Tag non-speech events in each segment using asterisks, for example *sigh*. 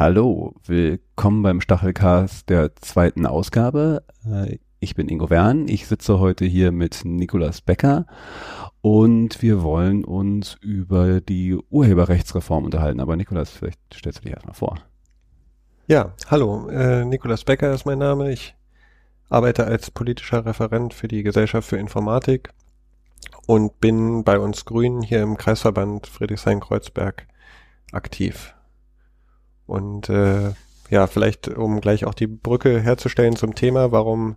Hallo, willkommen beim Stachelcast der zweiten Ausgabe. Äh, ich bin Ingo Wern, ich sitze heute hier mit Nikolas Becker und wir wollen uns über die Urheberrechtsreform unterhalten. Aber Nikolas, vielleicht stellst du dich erstmal vor. Ja, hallo, äh, Nikolas Becker ist mein Name. Ich arbeite als politischer Referent für die Gesellschaft für Informatik und bin bei uns Grünen hier im Kreisverband Friedrichshain-Kreuzberg aktiv. Und äh, ja, vielleicht um gleich auch die Brücke herzustellen zum Thema, warum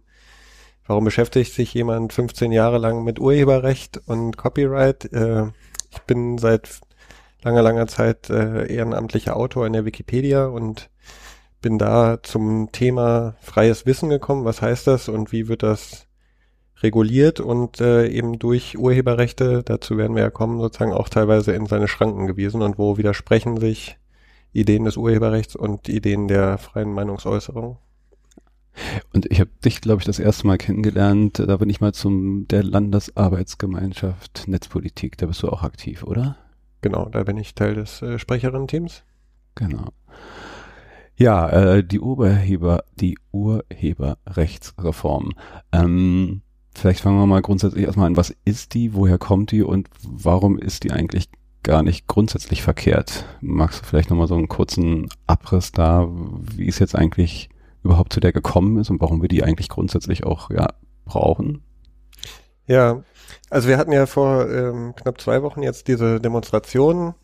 warum beschäftigt sich jemand 15 Jahre lang mit Urheberrecht und Copyright? Äh, ich bin seit langer, langer Zeit äh, ehrenamtlicher Autor in der Wikipedia und bin da zum Thema freies Wissen gekommen. Was heißt das und wie wird das reguliert und äh, eben durch Urheberrechte, dazu werden wir ja kommen, sozusagen auch teilweise in seine Schranken gewiesen und wo widersprechen sich Ideen des Urheberrechts und Ideen der freien Meinungsäußerung. Und ich habe dich, glaube ich, das erste Mal kennengelernt, da bin ich mal zum der Landesarbeitsgemeinschaft Netzpolitik, da bist du auch aktiv, oder? Genau, da bin ich Teil des äh, Sprecherinnen-Teams. Genau. Ja, äh, die Urheber, die Urheberrechtsreform. Ähm, vielleicht fangen wir mal grundsätzlich erstmal an, was ist die, woher kommt die und warum ist die eigentlich gar nicht grundsätzlich verkehrt. Magst du vielleicht nochmal so einen kurzen Abriss da, wie es jetzt eigentlich überhaupt zu der gekommen ist und warum wir die eigentlich grundsätzlich auch ja brauchen? Ja, also wir hatten ja vor ähm, knapp zwei Wochen jetzt diese Demonstration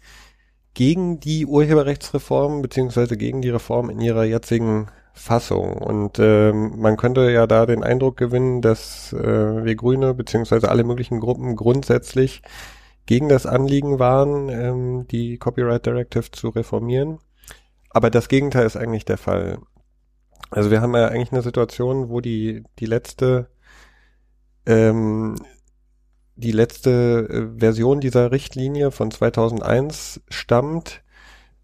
gegen die Urheberrechtsreform beziehungsweise gegen die Reform in ihrer jetzigen Fassung. Und ähm, man könnte ja da den Eindruck gewinnen, dass äh, wir Grüne beziehungsweise alle möglichen Gruppen grundsätzlich gegen das Anliegen waren, ähm, die Copyright Directive zu reformieren. Aber das Gegenteil ist eigentlich der Fall. Also wir haben ja eigentlich eine Situation, wo die, die letzte, ähm, die letzte äh, Version dieser Richtlinie von 2001 stammt,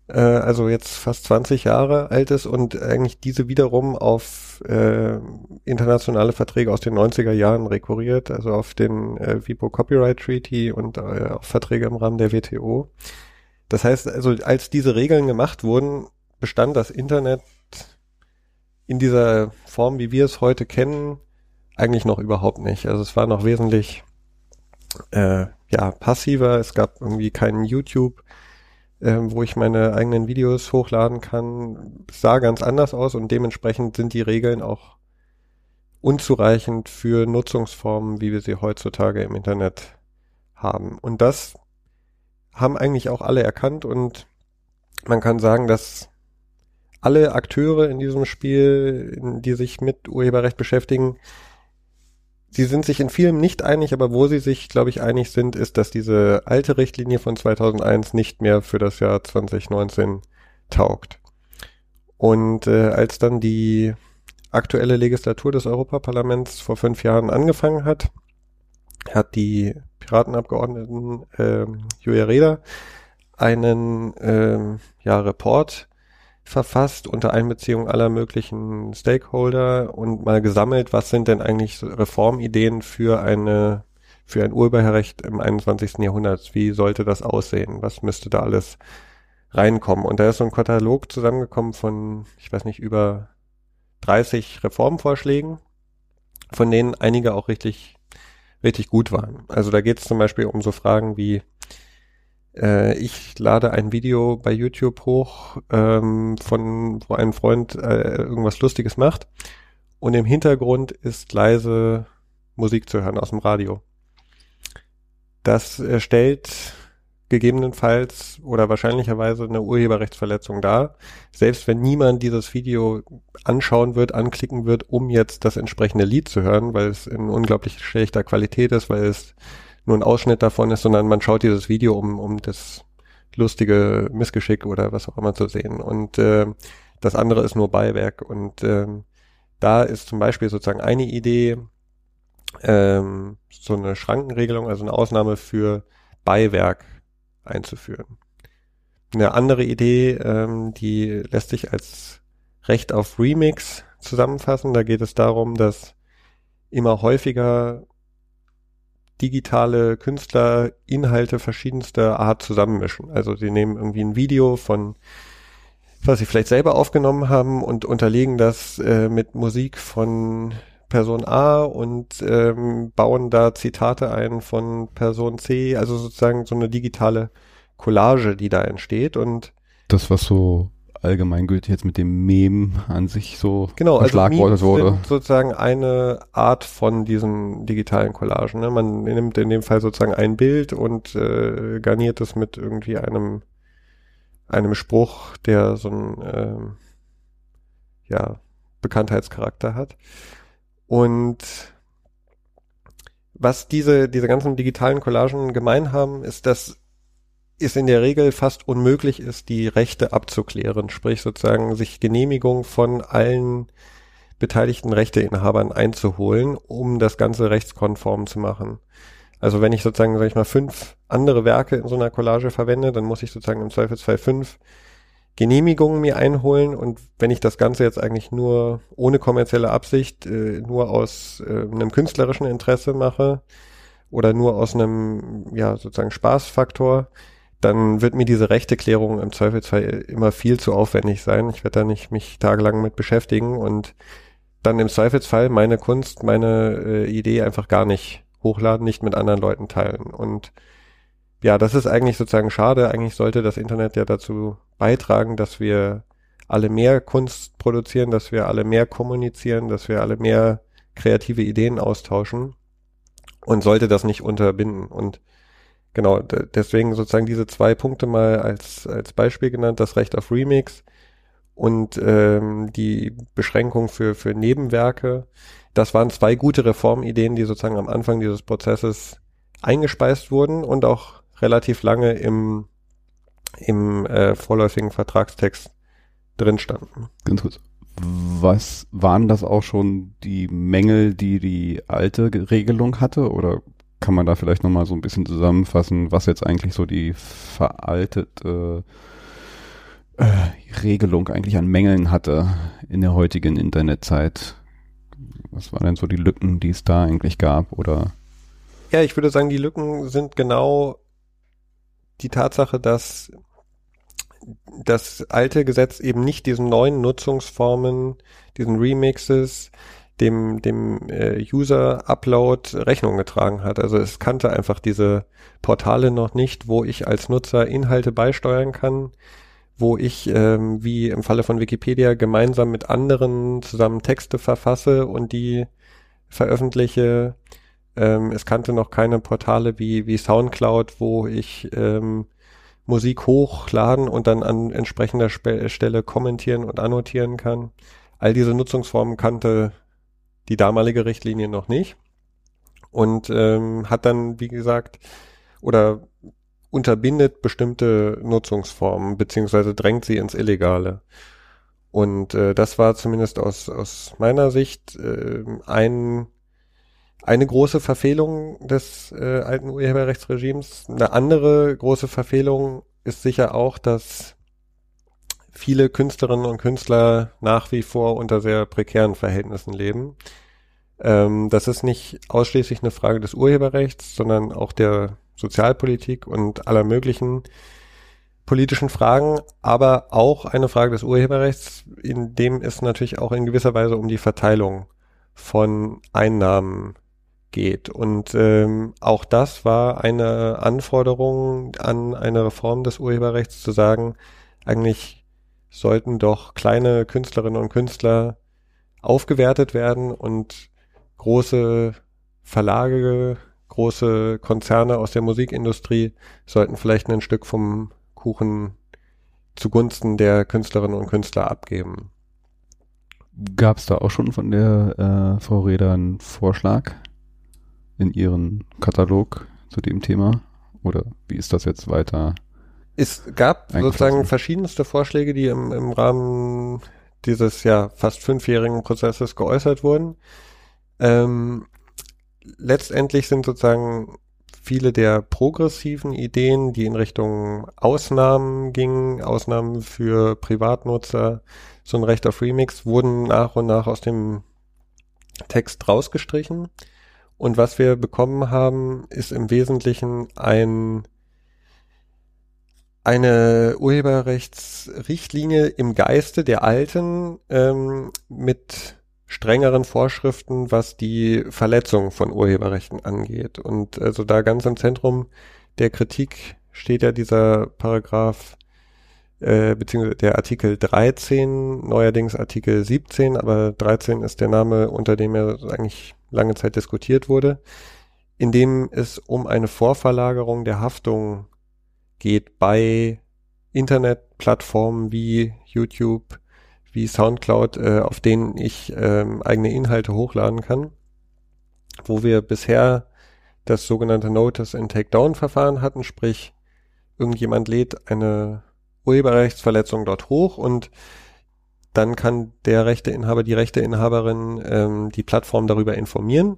äh, also jetzt fast 20 Jahre alt ist und eigentlich diese wiederum auf äh, internationale Verträge aus den 90er Jahren rekurriert, also auf den äh, WIPO Copyright Treaty und äh, auf Verträge im Rahmen der WTO. Das heißt, also als diese Regeln gemacht wurden, bestand das Internet in dieser Form, wie wir es heute kennen, eigentlich noch überhaupt nicht. Also es war noch wesentlich äh, ja passiver. Es gab irgendwie keinen YouTube äh, wo ich meine eigenen Videos hochladen kann, sah ganz anders aus und dementsprechend sind die Regeln auch unzureichend für Nutzungsformen, wie wir sie heutzutage im Internet haben. Und das haben eigentlich auch alle erkannt und man kann sagen, dass alle Akteure in diesem Spiel, die sich mit Urheberrecht beschäftigen, Sie sind sich in vielem nicht einig, aber wo sie sich, glaube ich, einig sind, ist, dass diese alte Richtlinie von 2001 nicht mehr für das Jahr 2019 taugt. Und äh, als dann die aktuelle Legislatur des Europaparlaments vor fünf Jahren angefangen hat, hat die Piratenabgeordneten äh, Julia Reda einen äh, ja, Report verfasst unter Einbeziehung aller möglichen Stakeholder und mal gesammelt, was sind denn eigentlich Reformideen für eine für ein Urheberrecht im 21. Jahrhundert? Wie sollte das aussehen? Was müsste da alles reinkommen? Und da ist so ein Katalog zusammengekommen von, ich weiß nicht, über 30 Reformvorschlägen, von denen einige auch richtig, richtig gut waren. Also da geht es zum Beispiel um so Fragen wie, äh, ich lade ein Video bei YouTube hoch, ähm, von wo ein Freund äh, irgendwas Lustiges macht und im Hintergrund ist leise Musik zu hören aus dem Radio. Das stellt gegebenenfalls oder wahrscheinlicherweise eine Urheberrechtsverletzung dar, selbst wenn niemand dieses Video anschauen wird, anklicken wird, um jetzt das entsprechende Lied zu hören, weil es in unglaublich schlechter Qualität ist, weil es nur ein Ausschnitt davon ist, sondern man schaut dieses Video, um, um das lustige Missgeschick oder was auch immer zu sehen. Und äh, das andere ist nur Beiwerk. Und ähm, da ist zum Beispiel sozusagen eine Idee, ähm, so eine Schrankenregelung, also eine Ausnahme für Beiwerk einzuführen. Eine andere Idee, ähm, die lässt sich als Recht auf Remix zusammenfassen. Da geht es darum, dass immer häufiger digitale Künstler Inhalte verschiedenster Art zusammenmischen. Also sie nehmen irgendwie ein Video von was sie vielleicht selber aufgenommen haben und unterlegen das äh, mit Musik von Person A und ähm, bauen da Zitate ein von Person C, also sozusagen so eine digitale Collage, die da entsteht und das, was so allgemeingültig jetzt mit dem Mem an sich so genau, also verschlagwortet also wurde. Sind sozusagen eine Art von diesen digitalen Collagen. Ne? Man nimmt in dem Fall sozusagen ein Bild und äh, garniert es mit irgendwie einem einem Spruch, der so ein ähm, ja Bekanntheitscharakter hat. Und was diese diese ganzen digitalen Collagen gemein haben, ist, dass es in der Regel fast unmöglich ist, die Rechte abzuklären, sprich sozusagen sich Genehmigung von allen beteiligten Rechteinhabern einzuholen, um das Ganze rechtskonform zu machen. Also wenn ich sozusagen, sag ich mal, fünf andere Werke in so einer Collage verwende, dann muss ich sozusagen im Zweifelsfall fünf Genehmigungen mir einholen und wenn ich das Ganze jetzt eigentlich nur ohne kommerzielle Absicht, äh, nur aus äh, einem künstlerischen Interesse mache oder nur aus einem, ja, sozusagen Spaßfaktor, dann wird mir diese Rechteklärung im Zweifelsfall immer viel zu aufwendig sein. Ich werde da nicht mich tagelang mit beschäftigen und dann im Zweifelsfall meine Kunst, meine äh, Idee einfach gar nicht hochladen, nicht mit anderen Leuten teilen. Und ja, das ist eigentlich sozusagen schade. Eigentlich sollte das Internet ja dazu beitragen, dass wir alle mehr Kunst produzieren, dass wir alle mehr kommunizieren, dass wir alle mehr kreative Ideen austauschen und sollte das nicht unterbinden. Und genau, deswegen sozusagen diese zwei Punkte mal als, als Beispiel genannt, das Recht auf Remix und ähm, die Beschränkung für, für Nebenwerke. Das waren zwei gute Reformideen, die sozusagen am Anfang dieses Prozesses eingespeist wurden und auch relativ lange im, im äh, vorläufigen Vertragstext drin standen. Ganz kurz. Was waren das auch schon die Mängel, die die alte Regelung hatte? Oder kann man da vielleicht nochmal so ein bisschen zusammenfassen, was jetzt eigentlich so die veraltete äh, Regelung eigentlich an Mängeln hatte in der heutigen Internetzeit? Was waren denn so die Lücken, die es da eigentlich gab? Oder? Ja, ich würde sagen, die Lücken sind genau die Tatsache, dass das alte Gesetz eben nicht diesen neuen Nutzungsformen, diesen Remixes, dem, dem äh, User-Upload Rechnung getragen hat. Also es kannte einfach diese Portale noch nicht, wo ich als Nutzer Inhalte beisteuern kann, wo ich, ähm, wie im Falle von Wikipedia, gemeinsam mit anderen zusammen Texte verfasse und die veröffentliche. Ähm, es kannte noch keine Portale wie, wie Soundcloud, wo ich ähm, Musik hochladen und dann an entsprechender Spe Stelle kommentieren und annotieren kann. All diese Nutzungsformen kannte die damalige Richtlinie noch nicht und ähm, hat dann, wie gesagt, oder unterbindet bestimmte Nutzungsformen beziehungsweise drängt sie ins Illegale. Und äh, das war zumindest aus, aus meiner Sicht äh, ein, eine große Verfehlung des äh, alten Urheberrechtsregimes. Eine andere große Verfehlung ist sicher auch, dass viele Künstlerinnen und Künstler nach wie vor unter sehr prekären Verhältnissen leben. Ähm, das ist nicht ausschließlich eine Frage des Urheberrechts, sondern auch der Sozialpolitik und aller möglichen politischen Fragen, aber auch eine Frage des Urheberrechts, in dem es natürlich auch in gewisser Weise um die Verteilung von Einnahmen geht. Und ähm, auch das war eine Anforderung an eine Reform des Urheberrechts zu sagen, eigentlich sollten doch kleine Künstlerinnen und Künstler aufgewertet werden und große Verlage, große Konzerne aus der Musikindustrie sollten vielleicht ein Stück vom Kuchen zugunsten der Künstlerinnen und Künstler abgeben. Gab es da auch schon von der äh, Frau Reda einen Vorschlag in ihren Katalog zu dem Thema? Oder wie ist das jetzt weiter es gab sozusagen verschiedenste Vorschläge, die im, im Rahmen dieses ja fast fünfjährigen Prozesses geäußert wurden. Ähm, letztendlich sind sozusagen viele der progressiven Ideen, die in Richtung Ausnahmen gingen, Ausnahmen für Privatnutzer, so ein Recht auf Remix, wurden nach und nach aus dem Text rausgestrichen. Und was wir bekommen haben, ist im Wesentlichen ein eine Urheberrechtsrichtlinie im Geiste der alten ähm, mit strengeren Vorschriften, was die Verletzung von Urheberrechten angeht. Und also da ganz im Zentrum der Kritik steht ja dieser Paragraph äh, beziehungsweise der Artikel 13, neuerdings Artikel 17, aber 13 ist der Name, unter dem er eigentlich lange Zeit diskutiert wurde, in dem es um eine Vorverlagerung der Haftung geht bei Internetplattformen wie YouTube, wie SoundCloud, äh, auf denen ich ähm, eigene Inhalte hochladen kann, wo wir bisher das sogenannte Notice and Takedown Verfahren hatten, sprich irgendjemand lädt eine Urheberrechtsverletzung dort hoch und dann kann der Rechteinhaber, die Rechteinhaberin ähm, die Plattform darüber informieren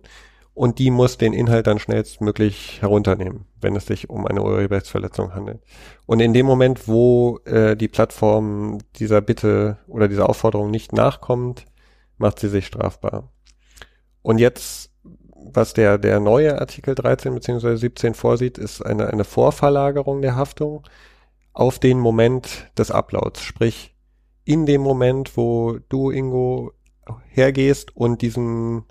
und die muss den Inhalt dann schnellstmöglich herunternehmen, wenn es sich um eine Urheberrechtsverletzung handelt. Und in dem Moment, wo äh, die Plattform dieser Bitte oder dieser Aufforderung nicht nachkommt, macht sie sich strafbar. Und jetzt, was der, der neue Artikel 13 bzw. 17 vorsieht, ist eine, eine Vorverlagerung der Haftung auf den Moment des Uploads. Sprich, in dem Moment, wo du, Ingo, hergehst und diesen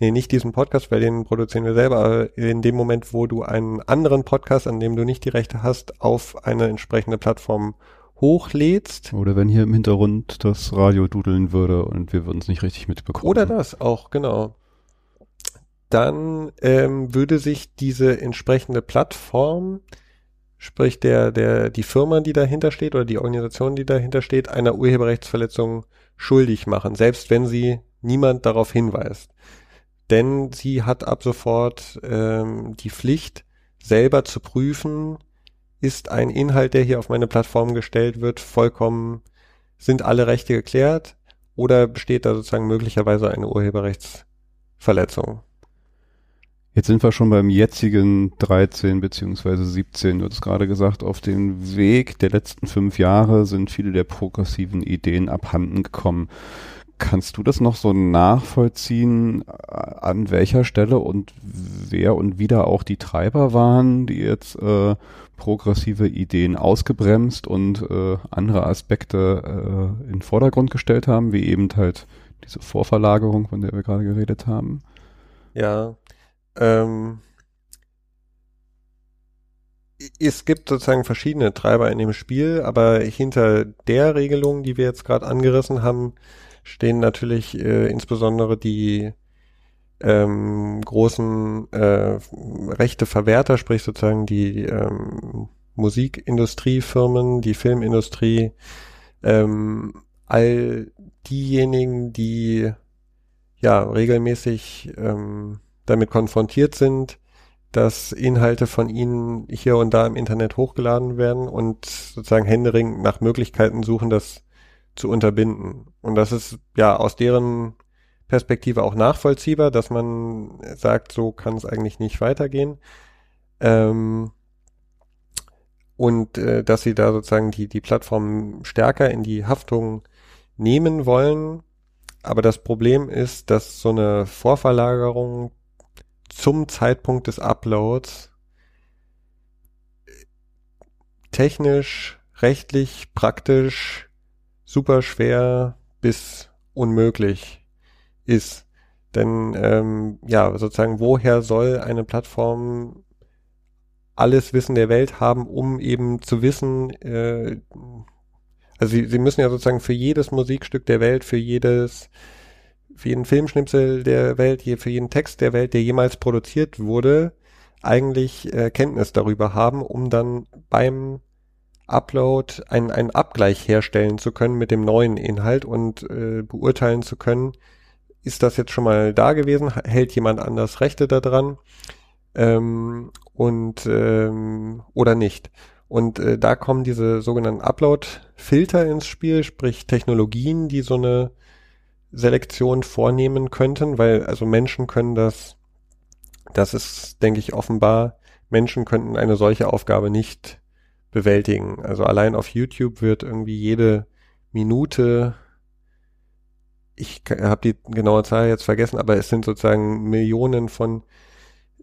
nee, nicht diesen Podcast, weil den produzieren wir selber, aber in dem Moment, wo du einen anderen Podcast, an dem du nicht die Rechte hast, auf eine entsprechende Plattform hochlädst. Oder wenn hier im Hintergrund das Radio dudeln würde und wir würden es nicht richtig mitbekommen. Oder das auch, genau. Dann ähm, würde sich diese entsprechende Plattform, sprich der, der, die Firma, die dahinter steht oder die Organisation, die dahinter steht, einer Urheberrechtsverletzung schuldig machen, selbst wenn sie niemand darauf hinweist denn sie hat ab sofort ähm, die Pflicht, selber zu prüfen, ist ein Inhalt, der hier auf meine Plattform gestellt wird, vollkommen, sind alle Rechte geklärt oder besteht da sozusagen möglicherweise eine Urheberrechtsverletzung? Jetzt sind wir schon beim jetzigen 13 beziehungsweise 17, du hast gerade gesagt, auf dem Weg der letzten fünf Jahre sind viele der progressiven Ideen abhanden gekommen. Kannst du das noch so nachvollziehen, äh, an welcher Stelle und wer und wie da auch die Treiber waren, die jetzt äh, progressive Ideen ausgebremst und äh, andere Aspekte äh, in den Vordergrund gestellt haben, wie eben halt diese Vorverlagerung, von der wir gerade geredet haben? Ja, ähm, es gibt sozusagen verschiedene Treiber in dem Spiel, aber hinter der Regelung, die wir jetzt gerade angerissen haben, stehen natürlich äh, insbesondere die ähm, großen äh, Rechteverwerter, sprich sozusagen die ähm, Musikindustriefirmen, die Filmindustrie, ähm, all diejenigen, die ja regelmäßig ähm, damit konfrontiert sind, dass Inhalte von ihnen hier und da im Internet hochgeladen werden und sozusagen händeringend nach Möglichkeiten suchen, das zu unterbinden. Und das ist ja aus deren Perspektive auch nachvollziehbar, dass man sagt, so kann es eigentlich nicht weitergehen. Ähm, und äh, dass sie da sozusagen die, die Plattform stärker in die Haftung nehmen wollen. Aber das Problem ist, dass so eine Vorverlagerung zum Zeitpunkt des Uploads technisch, rechtlich, praktisch super schwer bis unmöglich ist. Denn ähm, ja, sozusagen, woher soll eine Plattform alles Wissen der Welt haben, um eben zu wissen, äh, also sie, sie müssen ja sozusagen für jedes Musikstück der Welt, für jedes, für jeden Filmschnipsel der Welt, für jeden Text der Welt, der jemals produziert wurde, eigentlich äh, Kenntnis darüber haben, um dann beim Upload einen, einen Abgleich herstellen zu können mit dem neuen Inhalt und äh, beurteilen zu können, ist das jetzt schon mal da gewesen, hält jemand anders Rechte daran ähm, und ähm, oder nicht. Und äh, da kommen diese sogenannten Upload-Filter ins Spiel, sprich Technologien, die so eine Selektion vornehmen könnten, weil also Menschen können das, das ist, denke ich, offenbar, Menschen könnten eine solche Aufgabe nicht bewältigen. Also allein auf YouTube wird irgendwie jede Minute, ich habe die genaue Zahl jetzt vergessen, aber es sind sozusagen Millionen von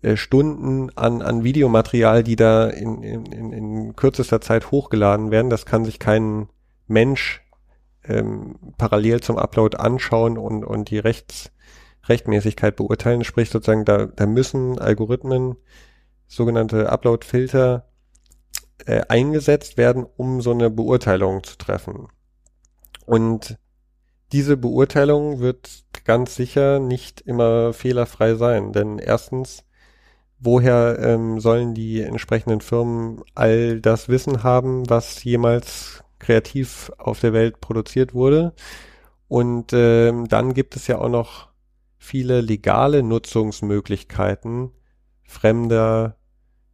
äh, Stunden an, an Videomaterial, die da in, in, in kürzester Zeit hochgeladen werden. Das kann sich kein Mensch ähm, parallel zum Upload anschauen und, und die Rechts, Rechtmäßigkeit beurteilen. Sprich sozusagen, da, da müssen Algorithmen, sogenannte Upload-Filter, äh, eingesetzt werden, um so eine Beurteilung zu treffen. Und diese Beurteilung wird ganz sicher nicht immer fehlerfrei sein, denn erstens, woher ähm, sollen die entsprechenden Firmen all das Wissen haben, was jemals kreativ auf der Welt produziert wurde? Und ähm, dann gibt es ja auch noch viele legale Nutzungsmöglichkeiten fremder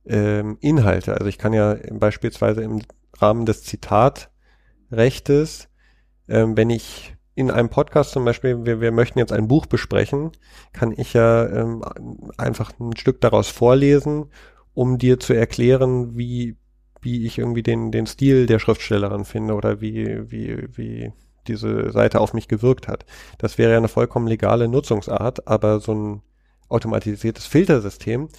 ähm, Inhalte. Also ich kann ja beispielsweise im Rahmen des Zitatrechtes, ähm, wenn ich in einem Podcast zum Beispiel, wir, wir möchten jetzt ein Buch besprechen, kann ich ja ähm, einfach ein Stück daraus vorlesen, um dir zu erklären, wie, wie ich irgendwie den, den Stil der Schriftstellerin finde oder wie, wie, wie diese Seite auf mich gewirkt hat. Das wäre ja eine vollkommen legale Nutzungsart, aber so ein automatisiertes Filtersystem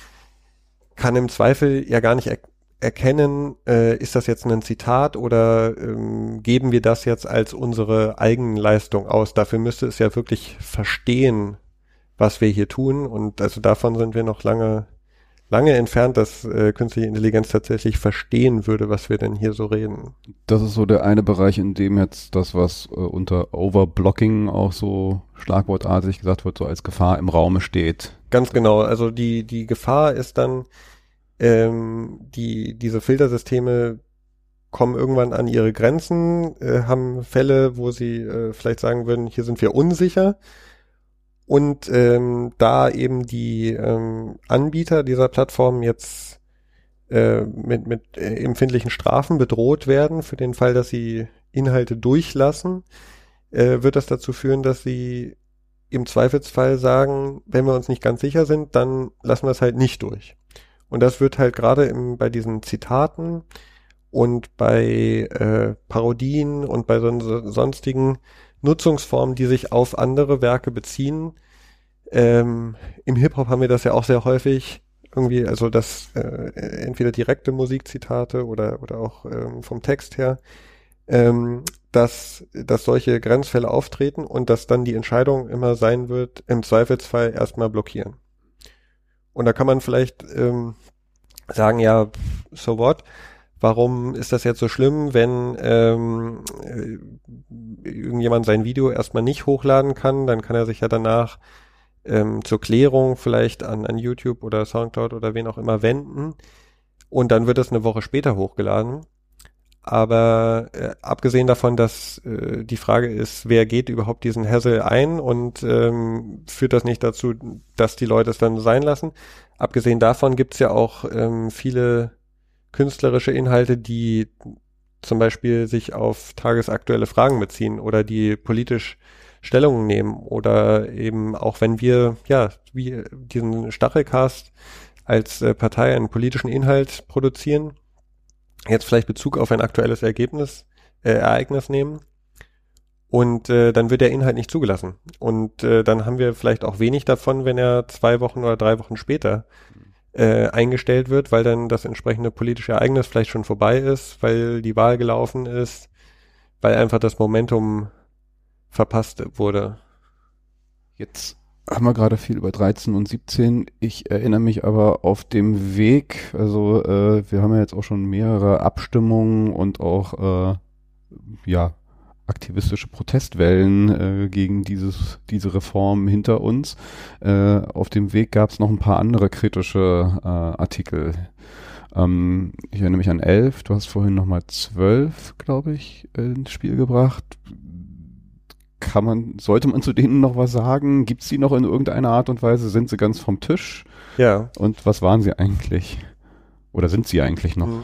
kann im Zweifel ja gar nicht er erkennen, äh, ist das jetzt ein Zitat oder ähm, geben wir das jetzt als unsere Eigenleistung aus. Dafür müsste es ja wirklich verstehen, was wir hier tun. Und also davon sind wir noch lange, lange entfernt, dass äh, künstliche Intelligenz tatsächlich verstehen würde, was wir denn hier so reden. Das ist so der eine Bereich, in dem jetzt das, was äh, unter Overblocking auch so schlagwortartig gesagt wird, so als Gefahr im Raume steht. Ganz genau. Also die, die Gefahr ist dann, ähm, die, diese Filtersysteme kommen irgendwann an ihre Grenzen, äh, haben Fälle, wo sie äh, vielleicht sagen würden, hier sind wir unsicher. Und ähm, da eben die ähm, Anbieter dieser Plattform jetzt äh, mit, mit äh, empfindlichen Strafen bedroht werden, für den Fall, dass sie Inhalte durchlassen, äh, wird das dazu führen, dass sie im Zweifelsfall sagen, wenn wir uns nicht ganz sicher sind, dann lassen wir es halt nicht durch. Und das wird halt gerade bei diesen Zitaten und bei äh, Parodien und bei so, sonstigen Nutzungsformen, die sich auf andere Werke beziehen. Ähm, Im Hip-Hop haben wir das ja auch sehr häufig irgendwie, also das äh, entweder direkte Musikzitate oder oder auch ähm, vom Text her, ähm, dass dass solche Grenzfälle auftreten und dass dann die Entscheidung immer sein wird, im Zweifelsfall erstmal blockieren. Und da kann man vielleicht ähm, sagen, ja, so what? Warum ist das jetzt so schlimm, wenn ähm, äh, irgendjemand sein Video erstmal nicht hochladen kann? Dann kann er sich ja danach ähm, zur Klärung vielleicht an, an YouTube oder Soundcloud oder wen auch immer wenden. Und dann wird es eine Woche später hochgeladen. Aber äh, abgesehen davon, dass äh, die Frage ist, wer geht überhaupt diesen Hassel ein und ähm, führt das nicht dazu, dass die Leute es dann sein lassen? Abgesehen davon gibt's ja auch ähm, viele künstlerische Inhalte, die zum Beispiel sich auf tagesaktuelle Fragen beziehen oder die politisch Stellungen nehmen oder eben auch wenn wir ja wie diesen Stachelcast als äh, Partei einen politischen Inhalt produzieren, jetzt vielleicht Bezug auf ein aktuelles Ergebnis, äh, Ereignis nehmen und äh, dann wird der Inhalt nicht zugelassen. Und äh, dann haben wir vielleicht auch wenig davon, wenn er zwei Wochen oder drei Wochen später äh, eingestellt wird, weil dann das entsprechende politische Ereignis vielleicht schon vorbei ist, weil die Wahl gelaufen ist, weil einfach das Momentum verpasst wurde. Jetzt haben wir gerade viel über 13 und 17. Ich erinnere mich aber auf dem Weg, also äh, wir haben ja jetzt auch schon mehrere Abstimmungen und auch äh, ja aktivistische Protestwellen äh, gegen dieses diese Reform hinter uns. Äh, auf dem Weg gab es noch ein paar andere kritische äh, Artikel. Ähm, ich erinnere mich an elf. Du hast vorhin noch mal zwölf, glaube ich, ins Spiel gebracht kann man, sollte man zu denen noch was sagen? Gibt es die noch in irgendeiner Art und Weise? Sind sie ganz vom Tisch? Ja. Und was waren sie eigentlich? Oder sind sie eigentlich noch?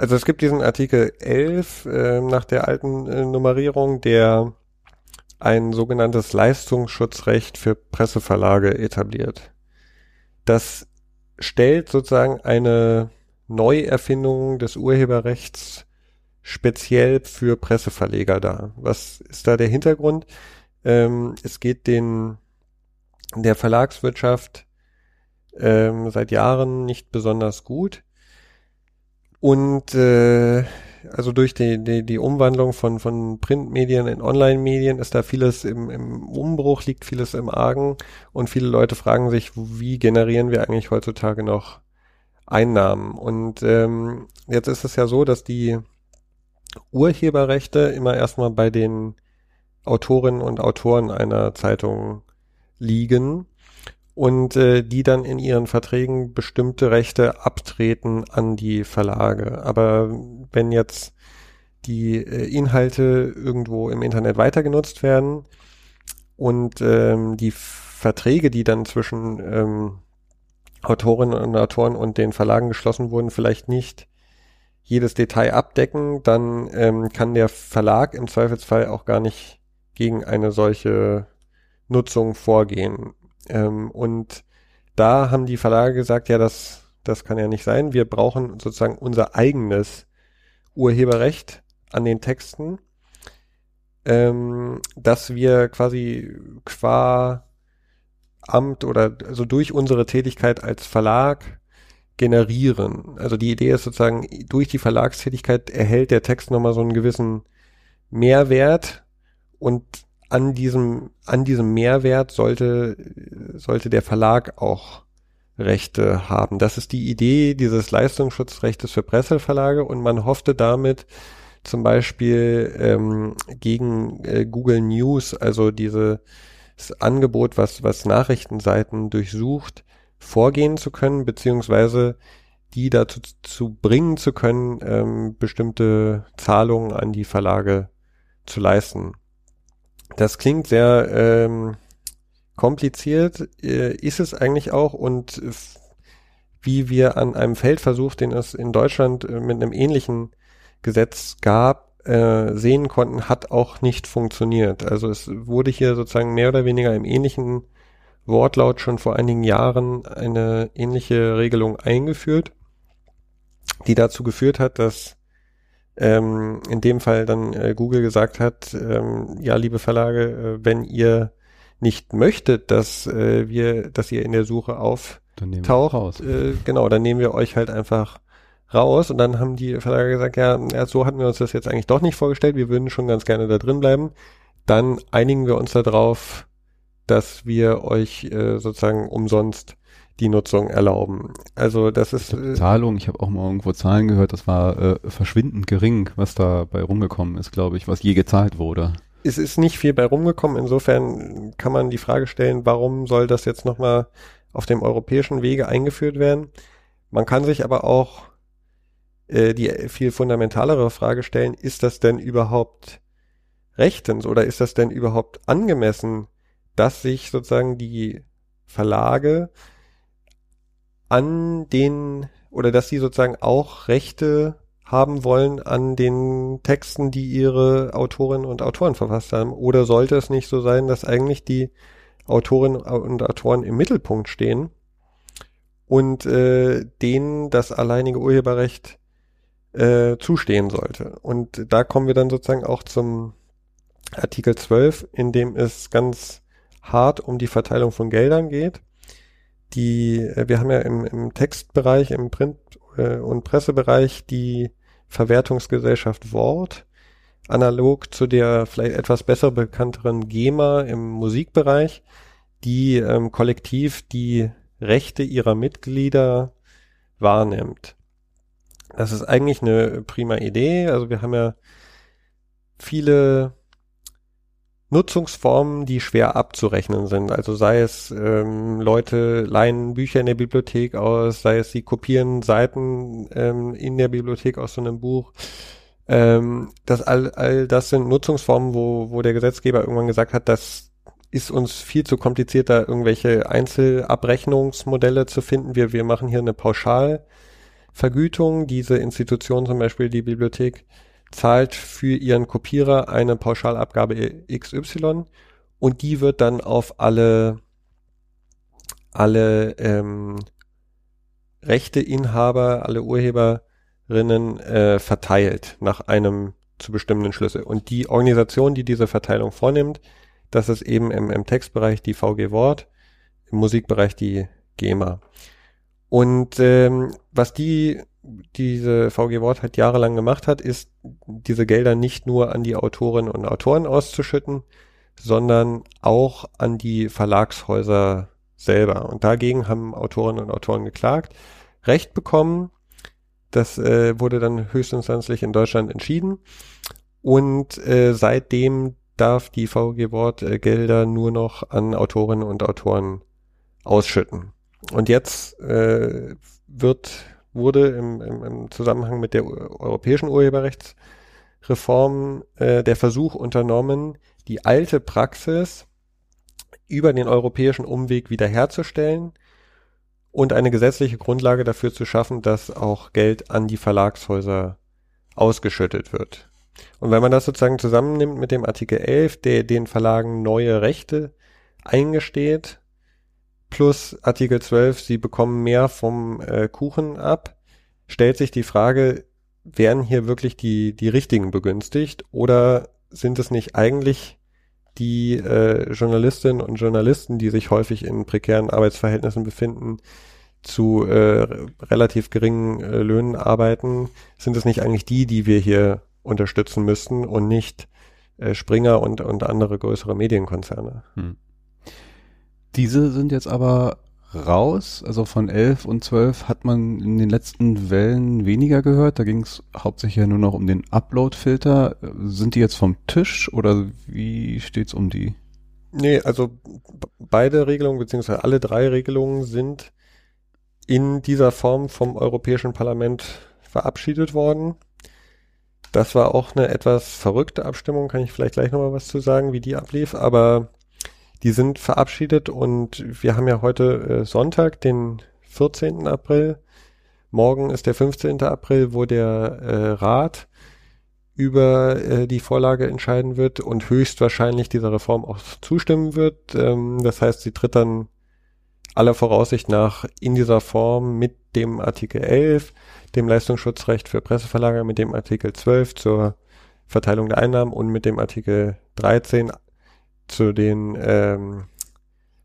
Also es gibt diesen Artikel 11 äh, nach der alten äh, Nummerierung, der ein sogenanntes Leistungsschutzrecht für Presseverlage etabliert. Das stellt sozusagen eine Neuerfindung des Urheberrechts speziell für Presseverleger da. Was ist da der Hintergrund? Ähm, es geht den der Verlagswirtschaft ähm, seit Jahren nicht besonders gut. Und äh, also durch die, die, die Umwandlung von, von Printmedien in Online-Medien ist da vieles im, im Umbruch, liegt vieles im Argen und viele Leute fragen sich, wie generieren wir eigentlich heutzutage noch Einnahmen? Und ähm, jetzt ist es ja so, dass die Urheberrechte immer erstmal bei den Autorinnen und Autoren einer Zeitung liegen und äh, die dann in ihren Verträgen bestimmte Rechte abtreten an die Verlage. Aber wenn jetzt die äh, Inhalte irgendwo im Internet weiter genutzt werden und ähm, die Verträge, die dann zwischen ähm, Autorinnen und Autoren und den Verlagen geschlossen wurden, vielleicht nicht jedes Detail abdecken, dann ähm, kann der Verlag im Zweifelsfall auch gar nicht gegen eine solche Nutzung vorgehen. Ähm, und da haben die Verlage gesagt, ja, das, das kann ja nicht sein. Wir brauchen sozusagen unser eigenes Urheberrecht an den Texten, ähm, dass wir quasi qua Amt oder also durch unsere Tätigkeit als Verlag generieren. Also die Idee ist sozusagen, durch die Verlagstätigkeit erhält der Text nochmal so einen gewissen Mehrwert und an diesem, an diesem Mehrwert sollte, sollte der Verlag auch Rechte haben. Das ist die Idee dieses Leistungsschutzrechtes für Presseverlage und man hoffte damit zum Beispiel ähm, gegen äh, Google News, also dieses Angebot, was, was Nachrichtenseiten durchsucht, vorgehen zu können, beziehungsweise die dazu zu bringen zu können, ähm, bestimmte Zahlungen an die Verlage zu leisten. Das klingt sehr ähm, kompliziert, äh, ist es eigentlich auch und wie wir an einem Feldversuch, den es in Deutschland äh, mit einem ähnlichen Gesetz gab, äh, sehen konnten, hat auch nicht funktioniert. Also es wurde hier sozusagen mehr oder weniger im ähnlichen Wortlaut schon vor einigen Jahren eine ähnliche Regelung eingeführt, die dazu geführt hat, dass ähm, in dem Fall dann äh, Google gesagt hat, ähm, ja, liebe Verlage, äh, wenn ihr nicht möchtet, dass äh, wir, dass ihr in der Suche auftaucht, äh, genau, dann nehmen wir euch halt einfach raus. Und dann haben die Verlage gesagt, ja, ja, so hatten wir uns das jetzt eigentlich doch nicht vorgestellt. Wir würden schon ganz gerne da drin bleiben. Dann einigen wir uns darauf, dass wir euch äh, sozusagen umsonst die Nutzung erlauben. Also das ist äh, Zahlung. Ich habe auch mal irgendwo Zahlen gehört. Das war äh, verschwindend gering, was da bei rumgekommen ist, glaube ich, was je gezahlt wurde. Es ist nicht viel bei rumgekommen. Insofern kann man die Frage stellen, warum soll das jetzt nochmal auf dem europäischen Wege eingeführt werden? Man kann sich aber auch äh, die viel fundamentalere Frage stellen, ist das denn überhaupt rechtens oder ist das denn überhaupt angemessen, dass sich sozusagen die Verlage an den oder dass sie sozusagen auch Rechte haben wollen an den Texten, die ihre Autorinnen und Autoren verfasst haben? Oder sollte es nicht so sein, dass eigentlich die Autorinnen und Autoren im Mittelpunkt stehen und äh, denen das alleinige Urheberrecht äh, zustehen sollte? Und da kommen wir dann sozusagen auch zum Artikel 12, in dem es ganz hart um die Verteilung von Geldern geht die, äh, wir haben ja im, im Textbereich, im Print- äh, und Pressebereich die Verwertungsgesellschaft Wort, analog zu der vielleicht etwas besser bekannteren GEMA im Musikbereich, die ähm, kollektiv die Rechte ihrer Mitglieder wahrnimmt. Das ist eigentlich eine prima Idee. Also wir haben ja viele Nutzungsformen, die schwer abzurechnen sind. Also sei es ähm, Leute leihen Bücher in der Bibliothek aus, sei es sie kopieren Seiten ähm, in der Bibliothek aus so einem Buch. Ähm, das all, all das sind Nutzungsformen, wo, wo der Gesetzgeber irgendwann gesagt hat, das ist uns viel zu kompliziert, da irgendwelche Einzelabrechnungsmodelle zu finden. Wir, wir machen hier eine Pauschalvergütung. Diese Institution, zum Beispiel die Bibliothek, zahlt für ihren Kopierer eine Pauschalabgabe XY und die wird dann auf alle alle ähm, Rechteinhaber, alle Urheberinnen äh, verteilt nach einem zu bestimmenden Schlüssel. Und die Organisation, die diese Verteilung vornimmt, das ist eben im, im Textbereich die VG Wort, im Musikbereich die GEMA. Und ähm, was die diese VG Wort halt jahrelang gemacht hat, ist diese Gelder nicht nur an die Autorinnen und Autoren auszuschütten, sondern auch an die Verlagshäuser selber. Und dagegen haben Autorinnen und Autoren geklagt, Recht bekommen. Das äh, wurde dann höchstinstanzlich in Deutschland entschieden. Und äh, seitdem darf die VG Wort äh, Gelder nur noch an Autorinnen und Autoren ausschütten. Und jetzt äh, wird wurde im, im, im Zusammenhang mit der europäischen Urheberrechtsreform äh, der Versuch unternommen, die alte Praxis über den europäischen Umweg wiederherzustellen und eine gesetzliche Grundlage dafür zu schaffen, dass auch Geld an die Verlagshäuser ausgeschüttet wird. Und wenn man das sozusagen zusammennimmt mit dem Artikel 11, der den Verlagen neue Rechte eingesteht, plus Artikel 12, sie bekommen mehr vom äh, Kuchen ab, stellt sich die Frage, werden hier wirklich die, die richtigen begünstigt oder sind es nicht eigentlich die äh, Journalistinnen und Journalisten, die sich häufig in prekären Arbeitsverhältnissen befinden, zu äh, relativ geringen äh, Löhnen arbeiten, sind es nicht eigentlich die, die wir hier unterstützen müssten und nicht äh, Springer und, und andere größere Medienkonzerne. Hm. Diese sind jetzt aber raus, also von 11 und 12 hat man in den letzten Wellen weniger gehört. Da ging es hauptsächlich ja nur noch um den Upload-Filter. Sind die jetzt vom Tisch oder wie steht's um die? Nee, also beide Regelungen beziehungsweise alle drei Regelungen sind in dieser Form vom Europäischen Parlament verabschiedet worden. Das war auch eine etwas verrückte Abstimmung, kann ich vielleicht gleich nochmal was zu sagen, wie die ablief, aber die sind verabschiedet und wir haben ja heute äh, Sonntag, den 14. April. Morgen ist der 15. April, wo der äh, Rat über äh, die Vorlage entscheiden wird und höchstwahrscheinlich dieser Reform auch zustimmen wird. Ähm, das heißt, sie tritt dann aller Voraussicht nach in dieser Form mit dem Artikel 11, dem Leistungsschutzrecht für Presseverlager, mit dem Artikel 12 zur Verteilung der Einnahmen und mit dem Artikel 13 zu den ähm,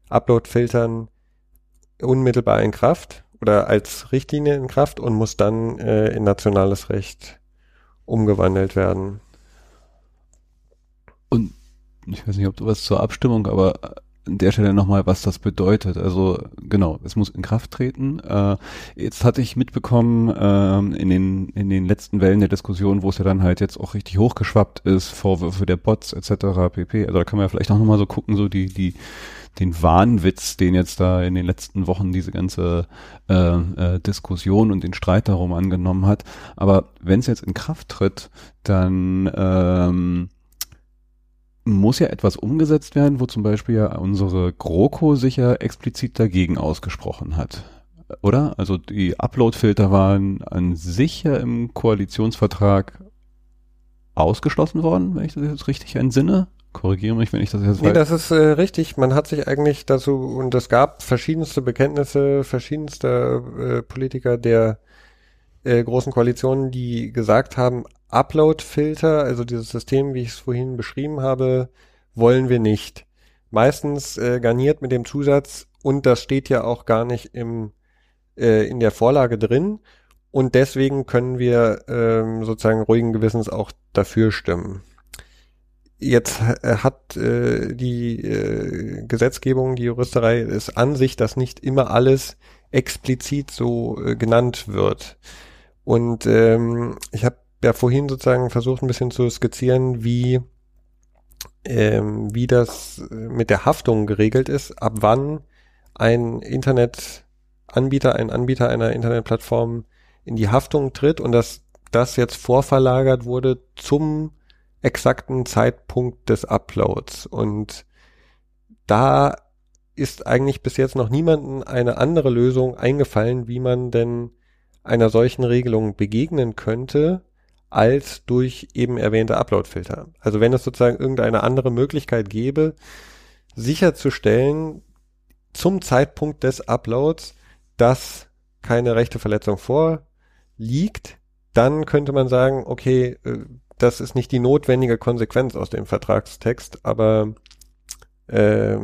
Upload-Filtern unmittelbar in Kraft oder als Richtlinie in Kraft und muss dann äh, in nationales Recht umgewandelt werden. Und ich weiß nicht, ob du was zur Abstimmung, aber an der Stelle nochmal, was das bedeutet. Also genau, es muss in Kraft treten. Äh, jetzt hatte ich mitbekommen äh, in den in den letzten Wellen der Diskussion, wo es ja dann halt jetzt auch richtig hochgeschwappt ist, Vorwürfe der Bots etc. pp. Also da kann man ja vielleicht auch nochmal so gucken, so die die den Wahnwitz, den jetzt da in den letzten Wochen diese ganze äh, äh, Diskussion und den Streit darum angenommen hat. Aber wenn es jetzt in Kraft tritt, dann ähm, muss ja etwas umgesetzt werden, wo zum Beispiel ja unsere GroKo sich ja explizit dagegen ausgesprochen hat. Oder? Also die Upload-Filter waren an sich ja im Koalitionsvertrag ausgeschlossen worden, wenn ich das jetzt richtig entsinne. Korrigiere mich, wenn ich das jetzt Nee, das ist äh, richtig. Man hat sich eigentlich dazu, und es gab verschiedenste Bekenntnisse verschiedenster äh, Politiker der äh, großen Koalitionen, die gesagt haben, Upload-Filter, also dieses System, wie ich es vorhin beschrieben habe, wollen wir nicht. Meistens äh, garniert mit dem Zusatz, und das steht ja auch gar nicht im, äh, in der Vorlage drin. Und deswegen können wir ähm, sozusagen ruhigen Gewissens auch dafür stimmen. Jetzt äh, hat äh, die äh, Gesetzgebung, die Juristerei ist an sich, dass nicht immer alles explizit so äh, genannt wird. Und ähm, ich habe ja vorhin sozusagen versucht ein bisschen zu skizzieren, wie ähm, wie das mit der Haftung geregelt ist, ab wann ein Internetanbieter, ein Anbieter einer Internetplattform in die Haftung tritt und dass das jetzt vorverlagert wurde zum exakten Zeitpunkt des Uploads. Und da ist eigentlich bis jetzt noch niemanden eine andere Lösung eingefallen, wie man denn einer solchen Regelung begegnen könnte, als durch eben erwähnte Upload-Filter. Also wenn es sozusagen irgendeine andere Möglichkeit gäbe, sicherzustellen zum Zeitpunkt des Uploads, dass keine rechte Verletzung vorliegt, dann könnte man sagen, okay, äh, das ist nicht die notwendige Konsequenz aus dem Vertragstext, aber äh,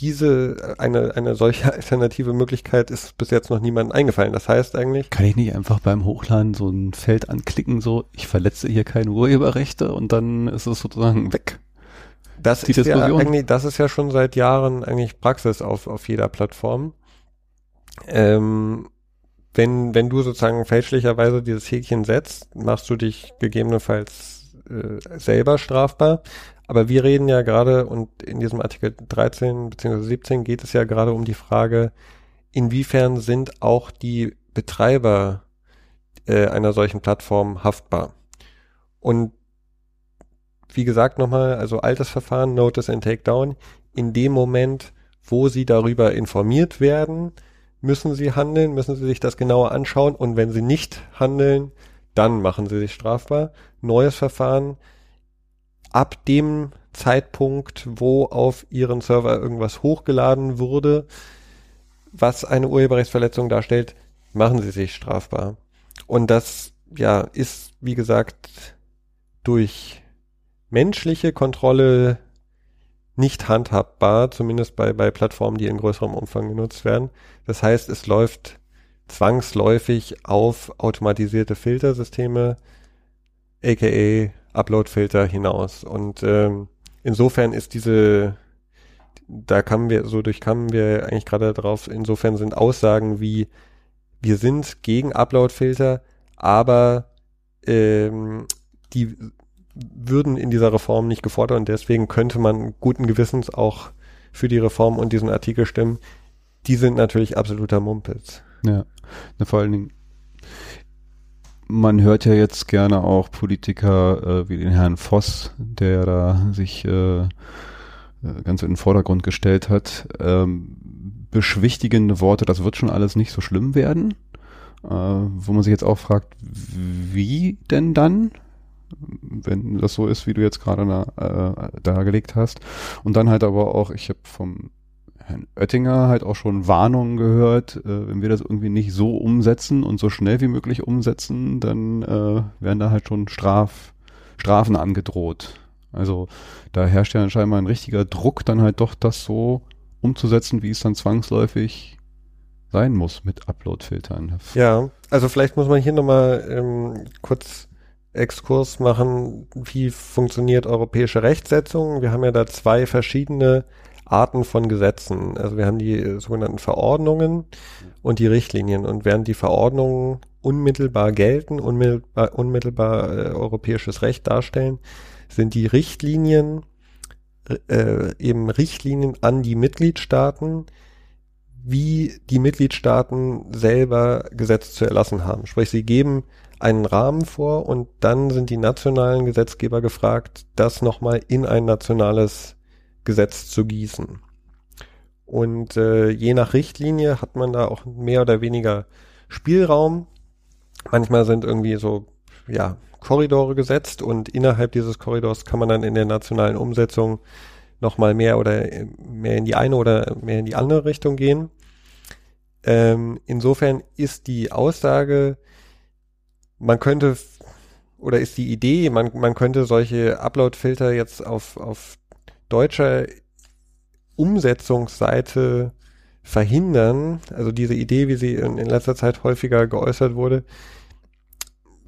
diese, eine, eine solche *laughs* alternative Möglichkeit ist bis jetzt noch niemandem eingefallen. Das heißt eigentlich. Kann ich nicht einfach beim Hochladen so ein Feld anklicken, so, ich verletze hier keine Urheberrechte und dann ist es sozusagen weg. Das Die ist Diskussion. ja eigentlich, das ist ja schon seit Jahren eigentlich Praxis auf, auf jeder Plattform. Ähm, wenn, wenn du sozusagen fälschlicherweise dieses Häkchen setzt, machst du dich gegebenenfalls äh, selber strafbar. Aber wir reden ja gerade, und in diesem Artikel 13 bzw. 17 geht es ja gerade um die Frage, inwiefern sind auch die Betreiber äh, einer solchen Plattform haftbar. Und wie gesagt nochmal, also altes Verfahren, Notice and Takedown, in dem Moment, wo sie darüber informiert werden, müssen sie handeln, müssen sie sich das genauer anschauen und wenn sie nicht handeln, dann machen sie sich strafbar. Neues Verfahren, ab dem Zeitpunkt, wo auf ihren Server irgendwas hochgeladen wurde, was eine Urheberrechtsverletzung darstellt, machen sie sich strafbar. Und das, ja, ist, wie gesagt, durch menschliche Kontrolle nicht handhabbar, zumindest bei, bei Plattformen, die in größerem Umfang genutzt werden. Das heißt, es läuft zwangsläufig auf automatisierte Filtersysteme, aka Upload-Filter hinaus. Und ähm, insofern ist diese, da kamen wir, so durchkamen wir eigentlich gerade drauf, insofern sind Aussagen wie, wir sind gegen Upload-Filter, aber ähm, die würden in dieser Reform nicht gefordert und deswegen könnte man guten Gewissens auch für die Reform und diesen Artikel stimmen. Die sind natürlich absoluter Mumpitz. Ja, vor allen Dingen, man hört ja jetzt gerne auch Politiker äh, wie den Herrn Voss, der da sich äh, äh, ganz in den Vordergrund gestellt hat, ähm, beschwichtigende Worte, das wird schon alles nicht so schlimm werden. Äh, wo man sich jetzt auch fragt, wie denn dann? wenn das so ist, wie du jetzt gerade da, äh, dargelegt hast. Und dann halt aber auch, ich habe vom Herrn Oettinger halt auch schon Warnungen gehört, äh, wenn wir das irgendwie nicht so umsetzen und so schnell wie möglich umsetzen, dann äh, werden da halt schon Straf, Strafen angedroht. Also da herrscht ja scheinbar ein richtiger Druck, dann halt doch das so umzusetzen, wie es dann zwangsläufig sein muss mit Upload-Filtern. Ja, also vielleicht muss man hier nochmal ähm, kurz Exkurs machen, wie funktioniert europäische Rechtsetzung. Wir haben ja da zwei verschiedene Arten von Gesetzen. Also wir haben die äh, sogenannten Verordnungen und die Richtlinien. Und während die Verordnungen unmittelbar gelten, unmittelbar, unmittelbar äh, europäisches Recht darstellen, sind die Richtlinien äh, eben Richtlinien an die Mitgliedstaaten, wie die Mitgliedstaaten selber Gesetze zu erlassen haben. Sprich, sie geben einen Rahmen vor und dann sind die nationalen Gesetzgeber gefragt, das nochmal in ein nationales Gesetz zu gießen. Und äh, je nach Richtlinie hat man da auch mehr oder weniger Spielraum. Manchmal sind irgendwie so, ja, Korridore gesetzt und innerhalb dieses Korridors kann man dann in der nationalen Umsetzung nochmal mehr oder mehr in die eine oder mehr in die andere Richtung gehen. Ähm, insofern ist die Aussage, man könnte oder ist die Idee, man, man könnte solche Upload-Filter jetzt auf, auf deutscher Umsetzungsseite verhindern, also diese Idee, wie sie in, in letzter Zeit häufiger geäußert wurde,